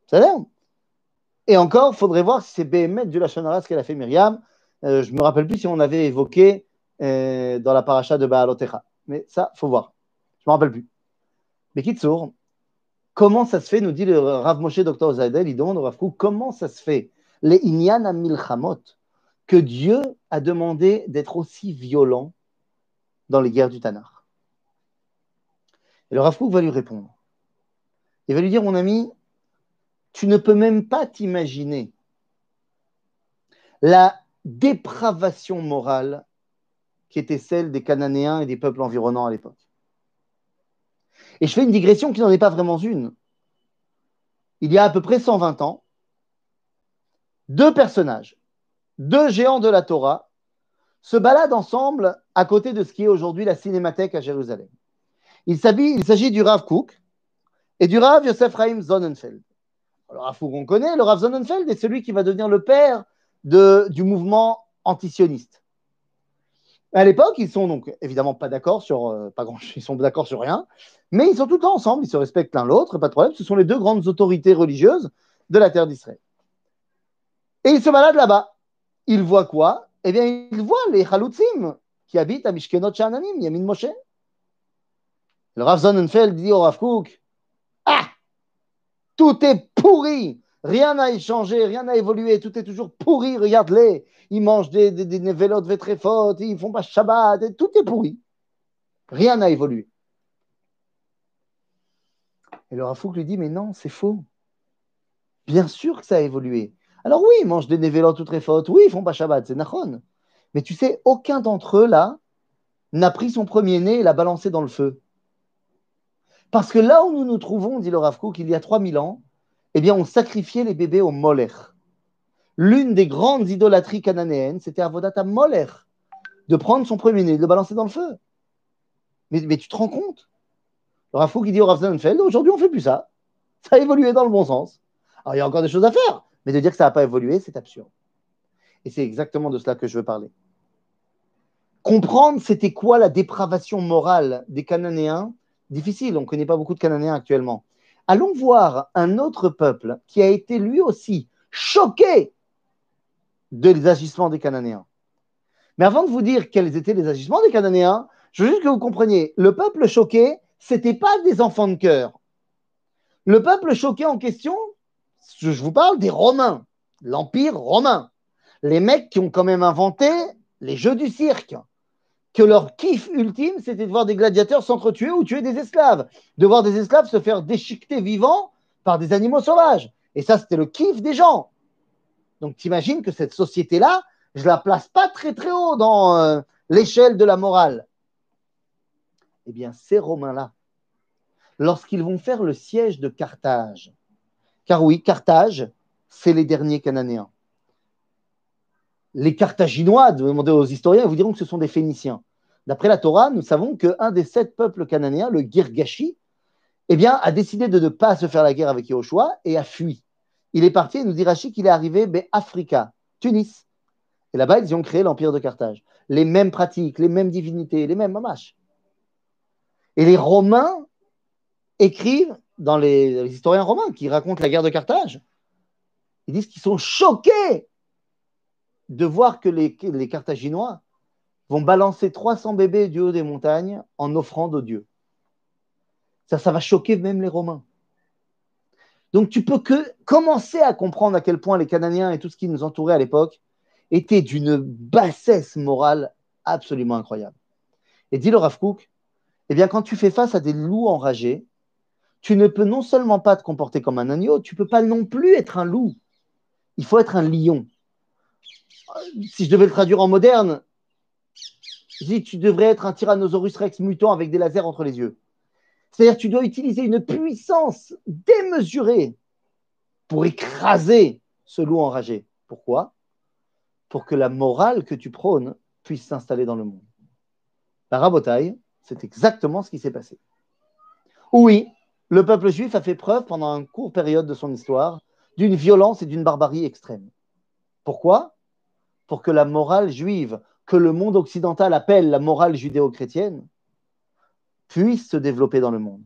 Ça dire et encore, il faudrait voir si c'est Béhémet du Lachonara ce qu'elle a fait Myriam. Euh, je ne me rappelle plus si on avait évoqué euh, dans la paracha de Baalotecha. Mais ça, faut voir. Je ne me rappelle plus. Mais Kitsour, comment ça se fait, nous dit le Rav Moshe Dr. Zaydel, il demande au Rav comment ça se fait, les Inyan Milchamot, que Dieu a demandé d'être aussi violent dans les guerres du Tanar. Et le Rav va lui répondre. Il va lui dire, mon ami, tu ne peux même pas t'imaginer la dépravation morale qui était celle des Cananéens et des peuples environnants à l'époque. Et je fais une digression qui n'en est pas vraiment une. Il y a à peu près 120 ans, deux personnages, deux géants de la Torah, se baladent ensemble à côté de ce qui est aujourd'hui la cinémathèque à Jérusalem. Il s'agit du Rav Kook et du Rav Yosef Chaim Sonnenfeld. Alors, Rav Kook, on connaît, le Rav Sonnenfeld est celui qui va devenir le père du mouvement antisioniste. À l'époque, ils sont donc évidemment pas d'accord sur euh, pas grand, ils sont d'accord sur rien, mais ils sont tout le temps ensemble, ils se respectent l'un l'autre, pas de problème. Ce sont les deux grandes autorités religieuses de la terre d'Israël. Et ils se baladent là-bas. Ils voient quoi? Eh bien, ils voient les Chalutzim qui habitent à Mishkenot Shananim, Yamin Moshe. Le Rav Sonnenfeld dit au Rav Kook Ah Tout est pourri Rien n'a échangé, rien n'a évolué, tout est toujours pourri, regarde-les. Ils mangent des, des, des de très fautes, ils font pas Shabbat, tout est pourri. Rien n'a évolué. Et le Rafouk lui dit Mais non, c'est faux. Bien sûr que ça a évolué. Alors oui, ils mangent des névélotes ou très fautes, oui, ils font pas Shabbat, c'est Nachon. Mais tu sais, aucun d'entre eux, là, n'a pris son premier nez et l'a balancé dans le feu. Parce que là où nous nous trouvons, dit le Rav qu'il y a 3000 ans, eh bien, on sacrifiait les bébés au Moller. L'une des grandes idolâtries cananéennes, c'était Avodata Moller, de prendre son premier-né, de le balancer dans le feu. Mais, tu te rends compte? Le Rafou qui dit au Rav aujourd'hui on ne fait plus ça. Ça a évolué dans le bon sens. Alors il y a encore des choses à faire, mais de dire que ça n'a pas évolué, c'est absurde. Et c'est exactement de cela que je veux parler. Comprendre c'était quoi la dépravation morale des Cananéens, difficile, on ne connaît pas beaucoup de Cananéens actuellement. Allons voir un autre peuple qui a été lui aussi choqué des agissements des Cananéens. Mais avant de vous dire quels étaient les agissements des Cananéens, je veux juste que vous compreniez, le peuple choqué, ce n'était pas des enfants de cœur. Le peuple choqué en question, je vous parle des Romains, l'Empire romain. Les mecs qui ont quand même inventé les jeux du cirque, que leur kiff ultime, c'était de voir des gladiateurs s'entretuer ou tuer des esclaves, de voir des esclaves se faire déchiqueter vivants par des animaux sauvages. Et ça, c'était le kiff des gens. Donc, t'imagines que cette société-là, je la place pas très très haut dans euh, l'échelle de la morale. Eh bien, ces Romains-là, lorsqu'ils vont faire le siège de Carthage, car oui, Carthage, c'est les derniers Cananéens les Carthaginois, demandez aux historiens, vous diront que ce sont des Phéniciens. D'après la Torah, nous savons qu'un des sept peuples cananéens, le Girgashi, eh a décidé de ne pas se faire la guerre avec Yahushua et a fui. Il est parti, et nous dit Rachid qu'il est arrivé ben, Africa, Tunis. Et là-bas, ils ont créé l'empire de Carthage. Les mêmes pratiques, les mêmes divinités, les mêmes mamaches. Et les Romains écrivent, dans les historiens romains qui racontent la guerre de Carthage, ils disent qu'ils sont choqués de voir que les, Carthaginois vont balancer 300 bébés du haut des montagnes en offrande aux dieux. Ça, ça va choquer même les Romains. Donc tu peux que commencer à comprendre à quel point les Cananéens et tout ce qui nous entourait à l'époque étaient d'une bassesse morale absolument incroyable. Et dit le Rav eh bien quand tu fais face à des loups enragés, tu ne peux non seulement pas te comporter comme un agneau, tu ne peux pas non plus être un loup. Il faut être un lion si je devais le traduire en moderne, si tu devrais être un Tyrannosaurus Rex mutant avec des lasers entre les yeux. C'est-à-dire tu dois utiliser une puissance démesurée pour écraser ce loup enragé. Pourquoi? Pour que la morale que tu prônes puisse s'installer dans le monde. La rabotaille, c'est exactement ce qui s'est passé. Oui, le peuple juif a fait preuve pendant une courte période de son histoire d'une violence et d'une barbarie extrême. Pourquoi? Pour que la morale juive, que le monde occidental appelle la morale judéo-chrétienne, puisse se développer dans le monde.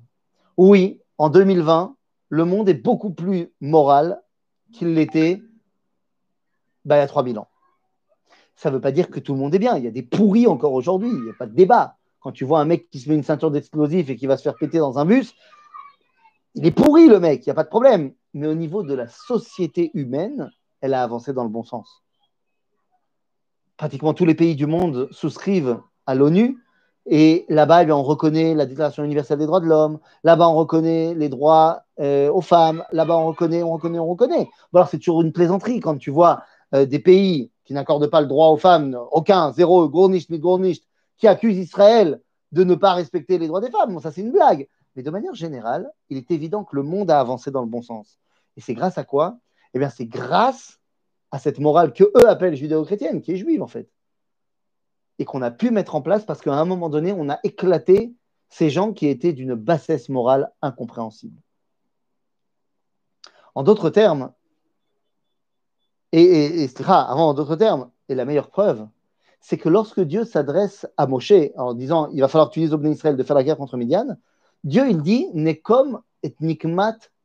Oui, en 2020, le monde est beaucoup plus moral qu'il l'était bah, il y a 3000 ans. Ça ne veut pas dire que tout le monde est bien. Il y a des pourris encore aujourd'hui. Il n'y a pas de débat. Quand tu vois un mec qui se met une ceinture d'explosifs et qui va se faire péter dans un bus, il est pourri le mec, il n'y a pas de problème. Mais au niveau de la société humaine, elle a avancé dans le bon sens pratiquement tous les pays du monde souscrivent à l'ONU. Et là-bas, eh on reconnaît la Déclaration universelle des droits de l'homme. Là-bas, on reconnaît les droits euh, aux femmes. Là-bas, on reconnaît, on reconnaît, on reconnaît. Bon, alors, c'est toujours une plaisanterie quand tu vois euh, des pays qui n'accordent pas le droit aux femmes, aucun, zéro, gournicht, mit gournicht, qui accusent Israël de ne pas respecter les droits des femmes. Bon, ça, c'est une blague. Mais de manière générale, il est évident que le monde a avancé dans le bon sens. Et c'est grâce à quoi? Eh bien, c'est grâce à cette morale que eux appellent judéo-chrétienne, qui est juive en fait. Et qu'on a pu mettre en place parce qu'à un moment donné, on a éclaté ces gens qui étaient d'une bassesse morale incompréhensible. En d'autres termes, et, et, avant en d'autres termes, et la meilleure preuve, c'est que lorsque Dieu s'adresse à Moshe en disant il va falloir que tu dises au Israël de faire la guerre contre Midian, Dieu il dit Nekom et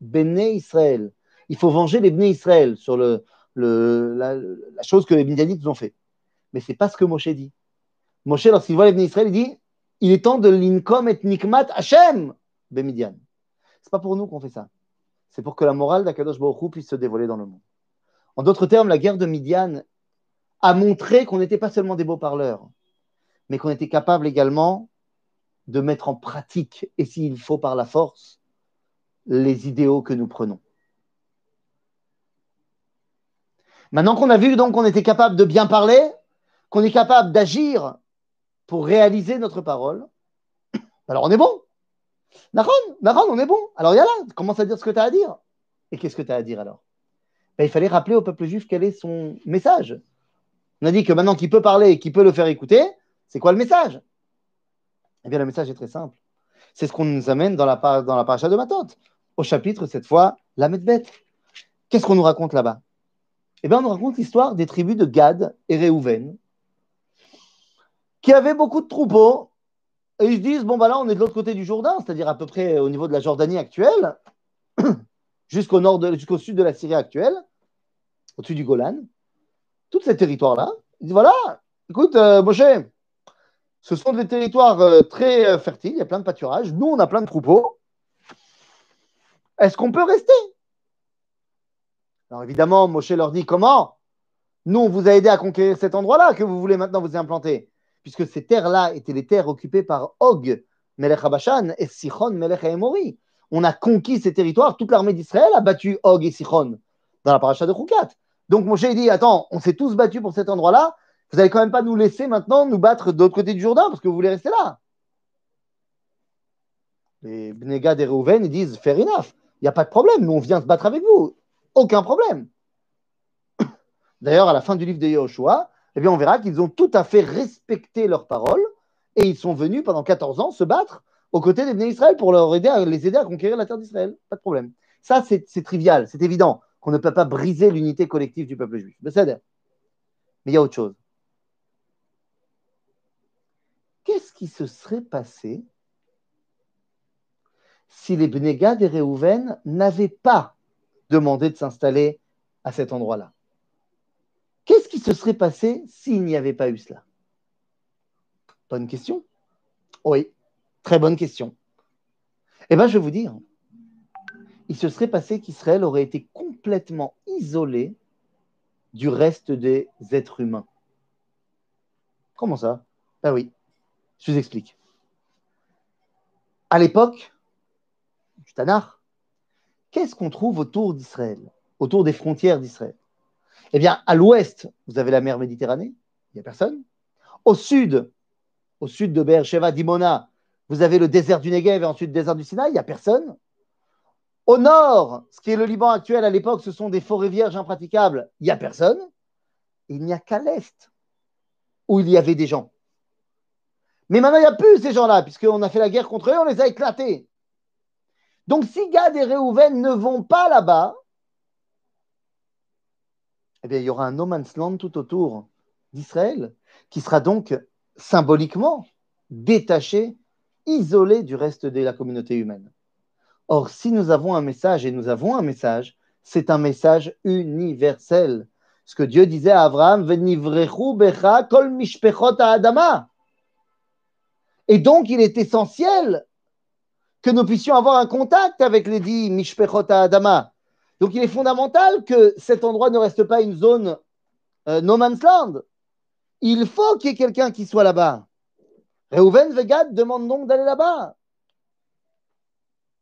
Bene Israël. Il faut venger les Bnei Israël sur le, la, chose que les Midianites ont fait. Mais ce n'est pas ce que Moshe dit. Moshe, lorsqu'il voit les Israël, il dit il est temps de l'inkom et nikmat Hashem Bemidian. Ce n'est pas pour nous qu'on fait ça. C'est pour que la morale d'Akadosh Baruch puisse se dévoiler dans le monde. En d'autres termes, la guerre de Midian a montré qu'on n'était pas seulement des beaux parleurs, mais qu'on était capable également de mettre en pratique, et s'il faut par la force, les idéaux que nous prenons. Maintenant qu'on a vu donc qu'on était capable de bien parler, qu'on est capable d'agir pour réaliser notre parole, alors on est bon. Naron, Naron, on est bon. Alors là, commence à dire ce que tu as à dire. Et qu'est-ce que tu as à dire alors? Ben, Il fallait rappeler au peuple juif quel est son message. On a dit que maintenant qu'il peut parler et qu'il peut le faire écouter, c'est quoi le message? Eh bien, le message est très simple. C'est ce qu'on nous amène dans la, dans la paracha de Matot, au chapitre, cette fois, la Medbet. Qu'est-ce qu'on nous raconte là-bas? Eh bien, on nous raconte l'histoire des tribus de Gad et Réhouven, qui avaient beaucoup de troupeaux, et ils se disent, bon, bah là, on est de l'autre côté du Jourdain, c'est-à-dire à peu près au niveau de la Jordanie actuelle, jusqu'au sud de la Syrie actuelle, au-dessus du Golan tous ces territoires-là. Il dit voilà, écoute, euh, Moshe, ce sont des territoires euh, très euh, fertiles, il y a plein de pâturages. Nous, on a plein de troupeaux. Est-ce qu'on peut rester? Alors évidemment, Moshe leur dit comment Nous, on vous a aidé à conquérir cet endroit-là que vous voulez maintenant vous implanter, puisque ces terres-là étaient les terres occupées par Og, Melech Habashan, et Sichon, Melech Haemori. On a conquis ces territoires, toute l'armée d'Israël a battu Og et Sichon dans la paracha de Choukat. Donc Moshe dit Attends, on s'est tous battus pour cet endroit-là, vous n'allez quand même pas nous laisser maintenant nous battre de l'autre côté du Jourdain parce que vous voulez rester là. Les Bnegad et Reuven, ils disent Fair enough, il n'y a pas de problème, nous on vient se battre avec vous, aucun problème. D'ailleurs, à la fin du livre de Yahushua, eh bien, on verra qu'ils ont tout à fait respecté leurs paroles et ils sont venus pendant 14 ans se battre aux côtés des Israël pour leur aider à, les aider à conquérir la terre d'Israël. Pas de problème. Ça, c'est trivial, c'est évident qu'on ne peut pas briser l'unité collective du peuple juif. Mais il y a autre chose. Qu'est-ce qui se serait passé si les Bnegad et Réhouven n'avaient pas demandé de s'installer à cet endroit-là Qu'est-ce qui se serait passé s'il n'y avait pas eu cela? Bonne question. Oui, très bonne question. Eh bien, je vais vous dire, il se serait passé qu'Israël aurait été complètement isolé du reste des êtres humains. Comment ça? Ben oui, je vous explique. À l'époque du Tanar, qu'est-ce qu'on trouve autour d'Israël, autour des frontières d'Israël? Eh bien, à l'ouest, vous avez la mer Méditerranée, il n'y a personne. Au sud, au sud de Beersheba, d'Imona, vous avez le désert du Negev et ensuite le désert du Sinaï, il n'y a personne. Au nord, ce qui est le Liban actuel à l'époque, ce sont des forêts vierges impraticables. Il n'y a personne. Il n'y a qu'à l'est où il y avait des gens. Mais maintenant, il n'y a plus ces gens-là, puisqu'on a fait la guerre contre eux, on les a éclatés. Donc, si Gad et Réhouven ne vont pas là-bas, eh bien, il y aura un no man's land tout autour d'Israël, qui sera donc symboliquement détaché, isolé du reste de la communauté humaine. Or, si nous avons un message, et nous avons un message, c'est un message universel. Ce que Dieu disait à Abraham, becha kol mishpechot adama. Et donc, il est essentiel que nous puissions avoir un contact avec les dix mishpechot adama. Donc, il est fondamental que cet endroit ne reste pas une zone euh, no man's land. Il faut qu'il y ait quelqu'un qui soit là-bas. Reuven Vegad demande donc d'aller là-bas.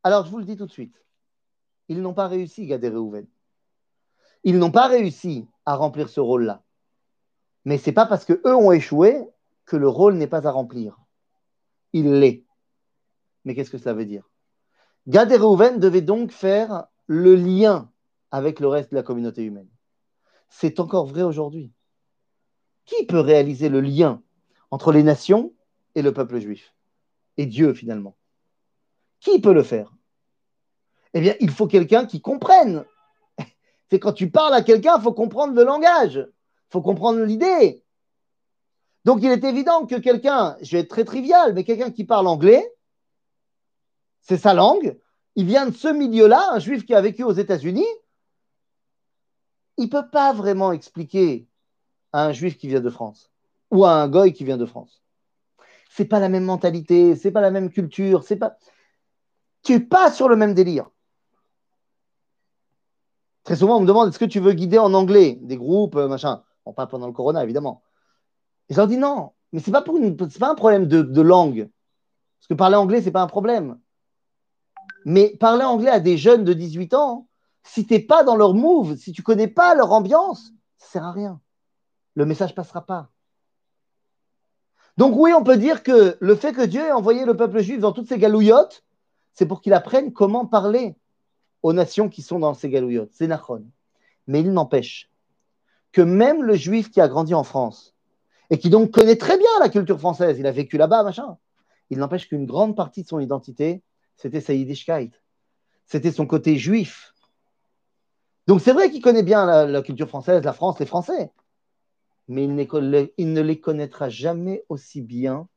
Alors, je vous le dis tout de suite, ils n'ont pas réussi, Gad et Reuven. Ils n'ont pas réussi à remplir ce rôle-là. Mais ce n'est pas parce qu'eux ont échoué que le rôle n'est pas à remplir. Il l'est. Mais qu'est-ce que ça veut dire? Gad et Reuven donc faire le lien avec le reste de la communauté humaine. C'est encore vrai aujourd'hui. Qui peut réaliser le lien entre les nations et le peuple juif? Et Dieu finalement. Qui peut le faire? Eh bien, il faut quelqu'un qui comprenne. C'est quand tu parles à quelqu'un, il faut comprendre le langage, il faut comprendre l'idée. Donc, il est évident que quelqu'un, je vais être très trivial, mais quelqu'un qui parle anglais, c'est sa langue, il vient de ce milieu-là, un juif qui a vécu aux États-Unis, il ne peut pas vraiment expliquer à un juif qui vient de France ou à un goy qui vient de France. C'est pas la même mentalité, c'est pas la même culture, c'est pas. Tu n'es pas sur le même délire. Très souvent, on me demande est-ce que tu veux guider en anglais? Des groupes, euh, machin. Bon, pas pendant le corona, évidemment. Et je leur dis non, mais ce n'est pas, pas un problème de, de, langue. Parce que parler anglais, ce n'est pas un problème. Mais parler anglais à des jeunes de 18 ans, si tu n'es pas dans leur move, si tu connais pas leur ambiance, ça sert à rien. Le message passera pas. Donc oui, on peut dire que le fait que Dieu ait envoyé le peuple juif dans toutes ces galouillottes, c'est pour qu'il apprenne comment parler aux nations qui sont dans ces galouillottes. C'est Nachon. Mais il n'empêche que même le juif qui a grandi en France et qui donc connaît très bien la culture française, il a vécu là-bas, machin, il n'empêche qu'une grande partie de son identité, c'était sa Yiddishkeit. C'était son côté juif. Donc c'est vrai qu'il connaît bien la, culture française, la France, les Français. Mais il, il ne les connaîtra jamais aussi bien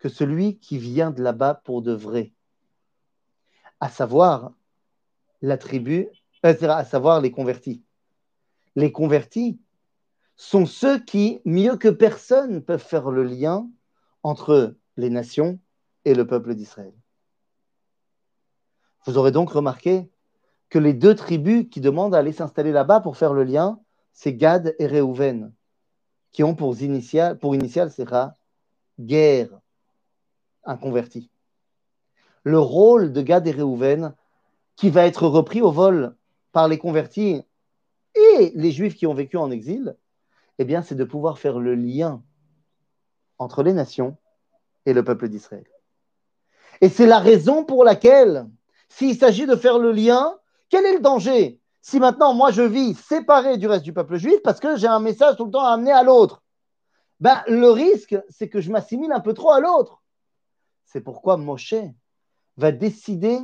que celui qui vient de là-bas pour de vrai. À savoir la tribu, euh, à savoir les convertis. Les convertis sont ceux qui, mieux que personne, peuvent faire le lien entre les nations et le peuple d'Israël. Vous aurez donc remarqué que les deux tribus qui demandent à aller s'installer là-bas pour faire le lien, c'est Gad et Réhouven, qui ont pour initial, pour initial c'est guerre, un converti. Le rôle de Gad et Réhouven, qui va être repris au vol par les convertis et les juifs qui ont vécu en exil, eh bien, c'est de pouvoir faire le lien entre les nations et le peuple d'Israël. Et c'est la raison pour laquelle, s'il s'agit de faire le lien, quel est le danger Si maintenant, moi, je vis séparé du reste du peuple juif parce que j'ai un message tout le temps à amener à l'autre, ben, le risque, c'est que je m'assimile un peu trop à l'autre. C'est pourquoi Moshe va décider.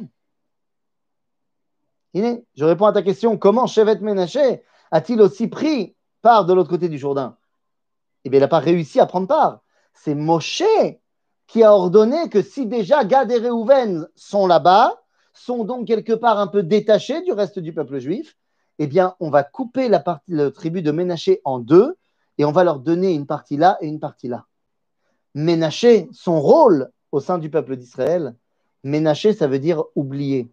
Je réponds à ta question comment Shevet Menaché a-t-il aussi pris part de l'autre côté du Jourdain? Eh bien, il n'a pas réussi à prendre part. C'est Moshe qui a ordonné que si déjà Gad et Réhouven sont là-bas, sont donc quelque part un peu détachés du reste du peuple juif, eh bien, on va couper la, tribu de Ménaché en deux et on va leur donner une partie là et une partie là. Ménaché, son rôle au sein du peuple d'Israël, Ménaché, ça veut dire oublier.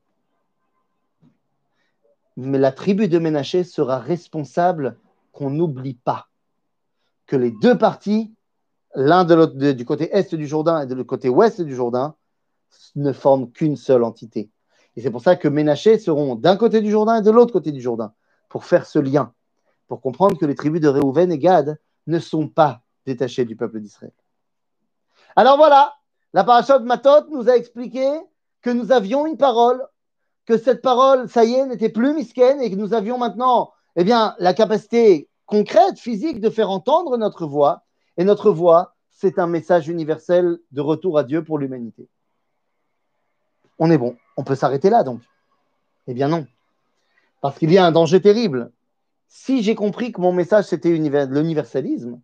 Mais la tribu de Ménaché sera responsable qu'on n'oublie pas que les deux parties l'un de du côté est du Jourdain et de l'autre côté ouest du Jourdain, ne forment qu'une seule entité. Et c'est pour ça que Ménaché seront d'un côté du Jourdain et de l'autre côté du Jourdain, pour faire ce lien, pour comprendre que les tribus de Réhouven et Gad ne sont pas détachées du peuple d'Israël. Alors voilà, la paracha de Matot nous a expliqué que nous avions une parole, que cette parole, ça y est, n'était plus misken et que nous avions maintenant eh bien, la capacité concrète, physique, de faire entendre notre voix et notre voix, c'est un message universel de retour à Dieu pour l'humanité. On est bon. On peut s'arrêter là, donc Eh bien non. Parce qu'il y a un danger terrible. Si j'ai compris que mon message, c'était l'universalisme,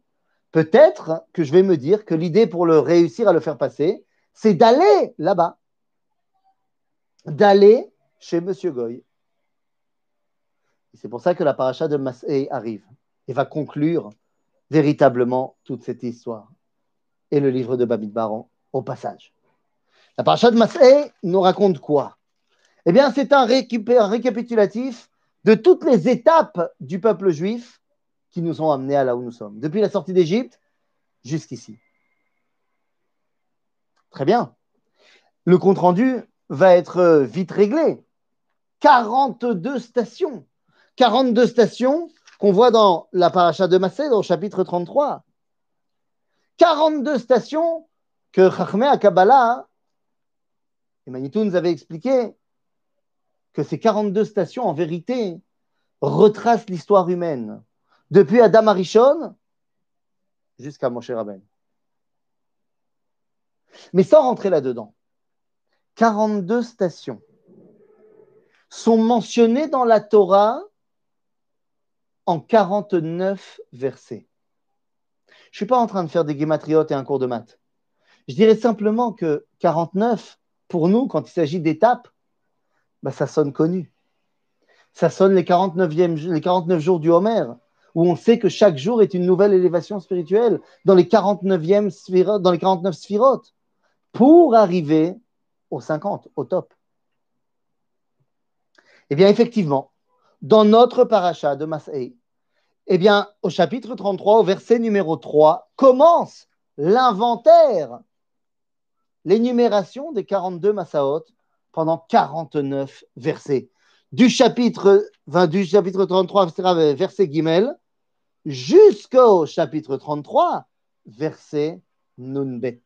peut-être que je vais me dire que l'idée pour le réussir à le faire passer, c'est d'aller là-bas. D'aller chez Monsieur Goy. C'est pour ça que la paracha de Masé arrive et va conclure véritablement toute cette histoire. Et le livre de Baron au passage. La paracha de Masé nous raconte quoi? Eh bien, c'est un, récapitulatif de toutes les étapes du peuple juif qui nous ont amenés à là où nous sommes, depuis la sortie d'Égypte jusqu'ici. Très bien. Le compte-rendu va être vite réglé. 42 stations. 42 stations qu'on voit dans la paracha de Massé, au chapitre 33. 42 stations que Chachmé à Kabbalah Et Manitou nous avait expliqué que ces 42 stations, en vérité, retracent l'histoire humaine, depuis Adam Arishon jusqu'à Moshe Rabben. Mais sans rentrer là-dedans, 42 stations sont mentionnées dans la Torah en 49 versets. Je ne suis pas en train de faire des guématriotes et un cours de maths. Je dirais simplement que 49, pour nous, quand il s'agit d'étapes, bah, ça sonne connu. Ça sonne les 49, les 49 jours du Homer, où on sait que chaque jour est une nouvelle élévation spirituelle dans les 49e dans les 49 sphirotes, pour arriver aux 50, au top. Eh bien, effectivement, dans notre paracha de Masei, eh bien, au chapitre 33, au verset numéro 3, commence l'inventaire, l'énumération des 42 Massaot pendant 49 versets. Du chapitre, du chapitre 33, verset Gimel, jusqu'au chapitre 33, verset Nunbet.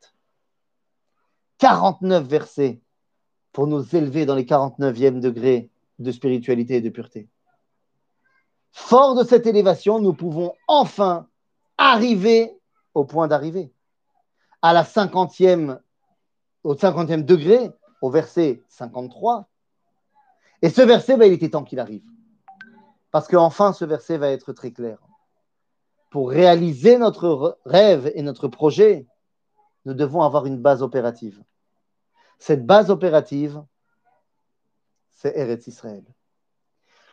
49 versets pour nous élever dans les 49e degrés de spiritualité et de pureté. Fort de cette élévation, nous pouvons enfin arriver au point d'arriver, à la 50e, au 50e degré, au verset 53. Et ce verset, ben, il était temps qu'il arrive. Parce qu'enfin, ce verset va être très clair. Pour réaliser notre rêve et notre projet, nous devons avoir une base opérative. Cette base opérative, c'est Eretz Israël.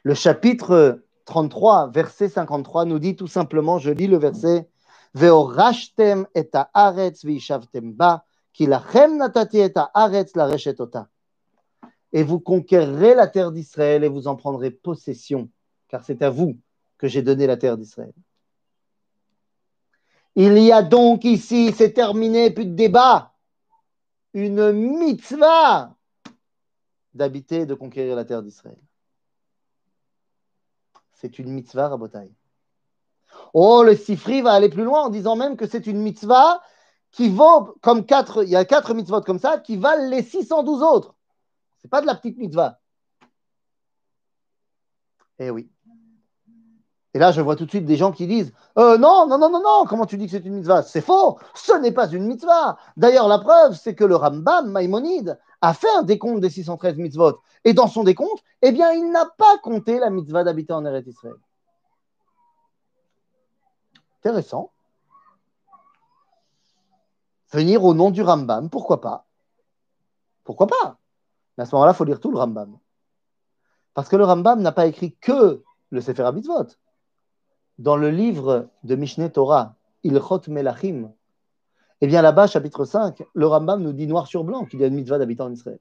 Le chapitre 33, verset 53 nous dit tout simplement, je lis le verset, Ve'orashtem et haaretz ve'ishavtem ba, kilachem natati et haaretz la. Et vous conquérerez la terre d'Israël et vous en prendrez possession, car c'est à vous que j'ai donné la terre d'Israël. Il y a donc ici, c'est terminé, plus de débat, une mitzvah d'habiter et de conquérir la terre d'Israël c'est une mitzvah rabotai. Oh, le Sifri va aller plus loin en disant même que c'est une mitzvah qui vaut comme quatre, il y a quatre mitzvot comme ça, qui valent les 612 autres. C'est pas de la petite mitzvah. Eh oui. Et là, je vois tout de suite des gens qui disent euh, Non, non, non, non, non, comment tu dis que c'est une mitzvah? C'est faux, ce n'est pas une mitzvah. D'ailleurs, la preuve, c'est que le Rambam, Maïmonide, a fait un décompte des 613 mitzvot. Et dans son décompte, eh bien, il n'a pas compté la mitzvah d'habiter en Eretz Israël. Intéressant. Venir au nom du Rambam, pourquoi pas? Pourquoi pas? Mais à ce moment-là, il faut lire tout le Rambam. Parce que le Rambam n'a pas écrit que le Sefer Mitzvot. Dans le livre de Mishneh Torah, Ilchot Melachim, eh bien là-bas, chapitre 5, le Rambam nous dit noir sur blanc qu'il y a une mitzvah d'habitants en Israël.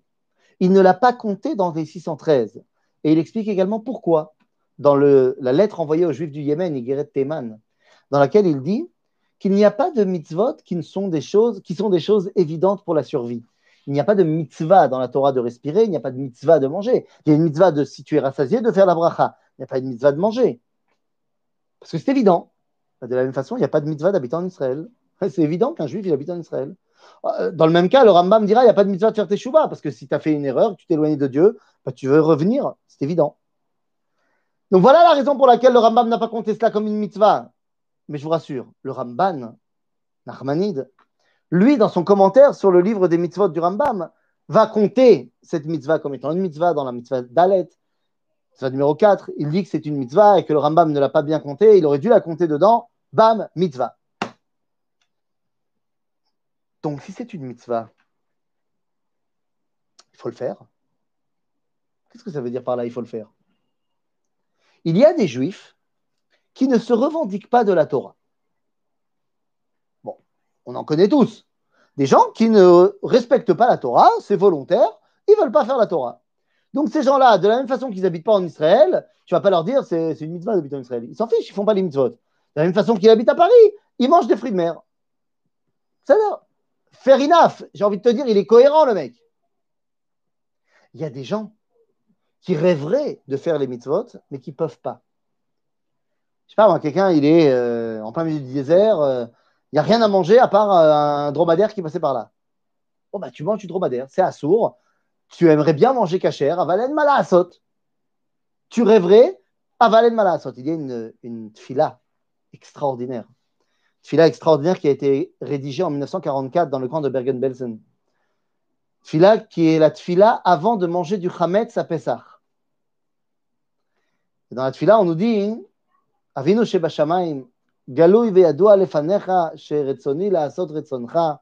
Il ne l'a pas compté dans les 613. Et il explique également pourquoi. Dans la lettre envoyée aux Juifs du Yémen, Igeret Teman, dans laquelle il dit qu'il n'y a pas de mitzvot qui, sont des choses, évidentes pour la survie. Il n'y a pas de mitzvah dans la Torah de respirer, il n'y a pas de mitzvah de manger. Il y a une mitzvah de situer rassasié, de faire la bracha. Il n'y a pas de mitzvah de manger. Parce que c'est évident. De la même façon, il n'y a pas de mitzvah d'habitants en Israël. C'est évident qu'un juif, il habite en Israël. Euh, dans le même cas, le Rambam dira il n'y a pas de mitzvah de faire tes chouba, parce que si tu as fait une erreur, tu t'es éloigné de Dieu, bah, tu veux revenir, c'est évident. Donc voilà la raison pour laquelle le Rambam n'a pas compté cela comme une mitzvah. Mais je vous rassure, le Ramban, Nachmanide, lui, dans son commentaire sur le livre des mitzvot du Rambam, va compter cette mitzvah comme étant une mitzvah dans la mitzvah d'Alet, mitzvah numéro 4. Il dit que c'est une mitzvah et que le Rambam ne l'a pas bien compté, il aurait dû la compter dedans, bam, mitzvah. Donc, si c'est une mitzvah, il faut le faire. Qu'est-ce que ça veut dire par là, il faut le faire? Il y a des juifs qui ne se revendiquent pas de la Torah. Bon, on en connaît tous. Des gens qui ne respectent pas la Torah, c'est volontaire, ils ne veulent pas faire la Torah. Donc ces gens-là, de la même façon qu'ils n'habitent pas en Israël, tu ne vas pas leur dire c'est une mitzvah d'habiter en Israël. Ils s'en fichent, ils ne font pas les mitzvot. De la même façon qu'ils habitent à Paris, ils mangent des fruits de mer. C'est là. Fair enough, j'ai envie de te dire, il est cohérent le mec. Il y a des gens qui rêveraient de faire les mitzvot, mais qui ne peuvent pas. Je sais pas, moi, quelqu'un, il est euh, en plein milieu du désert, euh, il n'y a rien à manger à part euh, un dromadaire qui passait par là. Oh, bah, tu manges du dromadaire, c'est assourd. tu aimerais bien manger cachère, avalen malasot. Tu rêverais, avalen malasot. Il y a une, une tfila extraordinaire. Tfila extraordinaire qui a été rédigée en 1944 dans le camp de Bergen-Belsen. Tfila qui est la tfila avant de manger du chametz à Pessah. Dans la tfila, on nous dit Avinu Shebashamaim, Galoui lefanecha, retzoncha,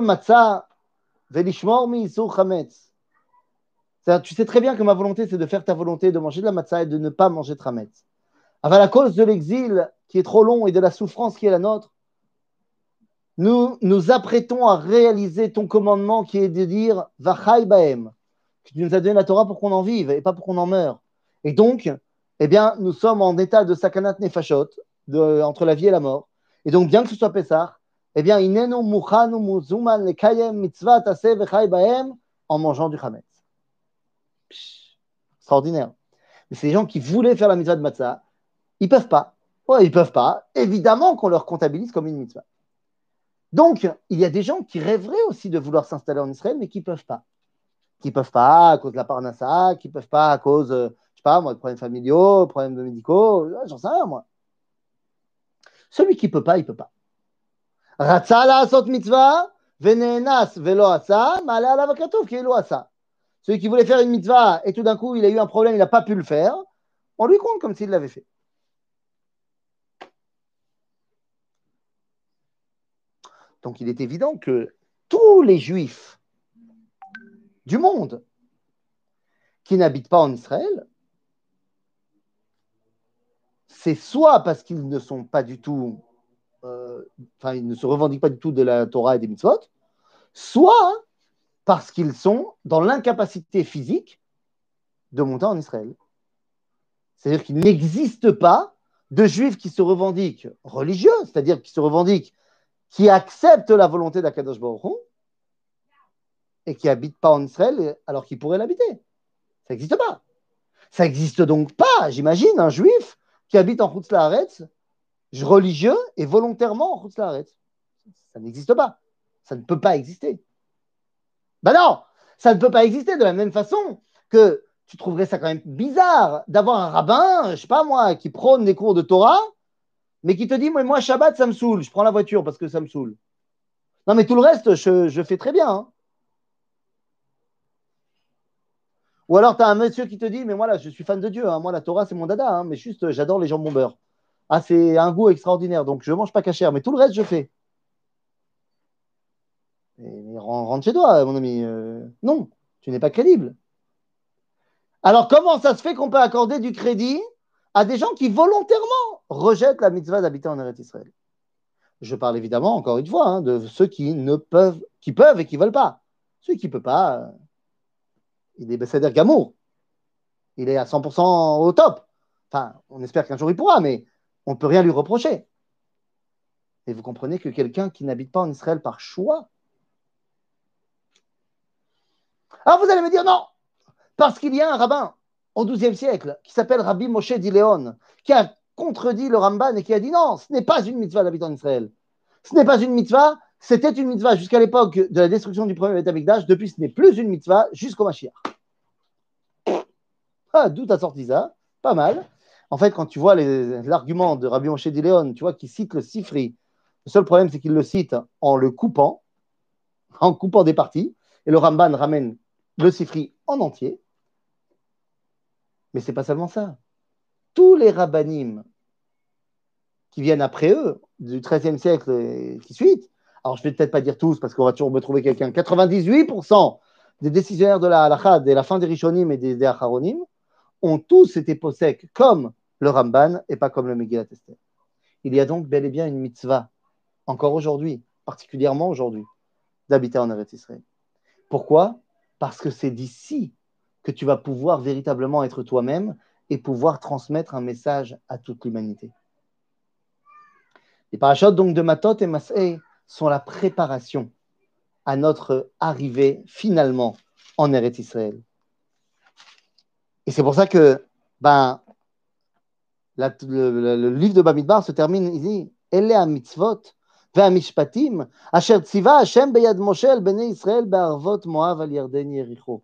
matza. Tu sais très bien que ma volonté, c'est de faire ta volonté, de manger de la matzah et de ne pas manger de chametz. Avant à cause de l'exil qui est trop long et de la souffrance qui est la nôtre, nous nous apprêtons à réaliser ton commandement qui est de dire Vachai Baem, que tu nous as donné la Torah pour qu'on en vive et pas pour qu'on en meure. Et donc, eh bien, nous sommes en état de sakanat nefashot, de, entre la vie et la mort. Et donc, bien que ce soit Pessah, eh bien, inenu muchanu muzuman lekayem mitzvah taseh vechai baem en mangeant du chametz. Extraordinaire. Mais c'est les gens qui voulaient faire la mitzvah de matzah, ils peuvent pas. Ouais, ils peuvent pas. Évidemment qu'on leur comptabilise comme une mitzvah. Donc, il y a des gens qui rêveraient aussi de vouloir s'installer en Israël, mais qui ne peuvent pas. Qui ne peuvent pas à cause de la parnassa, qui ne peuvent pas à cause, je sais pas, moi, de problèmes familiaux, problèmes médicaux, j'en sais rien, moi. Celui qui ne peut pas, il ne peut pas. Mitzvah. Celui qui voulait faire une mitzvah et tout d'un coup il a eu un problème, il n'a pas pu le faire, on lui compte comme s'il l'avait fait. Donc il est évident que tous les juifs du monde qui n'habitent pas en Israël, c'est soit parce qu'ils ne sont pas du tout, euh, enfin, ils ne se revendiquent pas du tout de la Torah et des mitzvot, soit parce qu'ils sont dans l'incapacité physique de monter en Israël. C'est-à-dire qu'il n'existe pas de juifs qui se revendiquent religieux, c'est-à-dire qui se revendiquent qui accepte la volonté d'Akadosh Baruch et qui n'habite pas en Israël alors qu'il pourrait l'habiter. Ça n'existe pas. Ça n'existe donc pas, j'imagine, un juif qui habite en Chutz religieux et volontairement en Chutz Ça n'existe pas. Ça ne peut pas exister. Ben non, ça ne peut pas exister de la même façon que tu trouverais ça quand même bizarre d'avoir un rabbin, je sais pas moi, qui prône des cours de Torah mais qui te dit, moi, moi, Shabbat, ça me saoule, je prends la voiture parce que ça me saoule. Non, mais tout le reste, je, fais très bien. Hein. Ou alors, tu as un monsieur qui te dit, mais moi, là, je suis fan de Dieu. Hein. Moi, la Torah, c'est mon dada. Hein. mais juste, j'adore les jambons beurre. Ah, c'est un goût extraordinaire. Donc, je ne mange pas cachère. Mais tout le reste, je fais. Mais, rentre chez toi, mon ami. Euh, non, tu n'es pas crédible. Alors, comment ça se fait qu'on peut accorder du crédit à des gens qui volontairement rejettent la mitzvah d'habiter en Eretz Israël. Je parle évidemment, encore une fois, hein, de ceux qui ne peuvent, qui peuvent et qui ne veulent pas. Celui qui ne peut pas, euh, il est Besséder Gamour. Il est à 100% au top. Enfin, on espère qu'un jour il pourra, mais on ne peut rien lui reprocher. Et vous comprenez que quelqu'un qui n'habite pas en Israël par choix. Alors vous allez me dire non, parce qu'il y a un rabbin au XIIe siècle, qui s'appelle Rabbi Moshe Dileon, qui a contredit le Ramban et qui a dit non, ce n'est pas une mitzvah d'habiter en Israël. Ce n'est pas une mitzvah, c'était une mitzvah jusqu'à l'époque de la destruction du premier Beth depuis ce n'est plus une mitzvah jusqu'au Mashiach. Ah, d'où t'as sorti ça? Pas mal. En fait, quand tu vois l'argument de Rabbi Moshe Dileon, tu vois qu'il cite le Sifri, le seul problème c'est qu'il le cite en le coupant, en coupant des parties, et le Ramban ramène le Sifri en entier. Mais ce n'est pas seulement ça. Tous les rabbinim qui viennent après eux, du XIIIe siècle et qui suit, alors je ne vais peut-être pas dire tous parce qu'on va toujours me trouver quelqu'un, 98% des décisionnaires de la halakha, de la fin des Rishonim et des, des Acharonim, ont tous été possèques comme le Ramban et pas comme le Megillat Esther. Il y a donc bel et bien une mitzvah, encore aujourd'hui, particulièrement aujourd'hui, d'habiter en Eretz Israël. Pourquoi? Parce que c'est d'ici que tu vas pouvoir véritablement être toi-même et pouvoir transmettre un message à toute l'humanité. Les parachutes donc de Matot et Masé sont la préparation à notre arrivée finalement en Eretz Israël. Et c'est pour ça que ben, le, livre de Bamidbar se termine, il dit Elle est mitzvot, והמשפטים אשר ציווה השם ביד משה אל בני ישראל בערבות מואב על ירדן יריחו.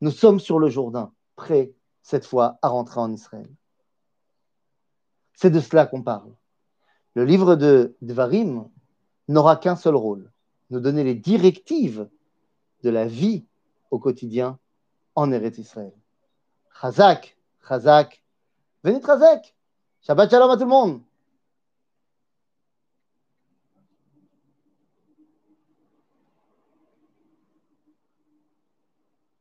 nous sommes sur le Jourdain, prêts cette fois à rentrer en Israël. C'est de cela qu'on parle. Le livre de Dvarim n'aura qu'un seul rôle, nous donner les directives de la vie au quotidien en Eretz Israël. Chazak, Chazak, venez Chazak. Shabbat Shalom à tout le monde.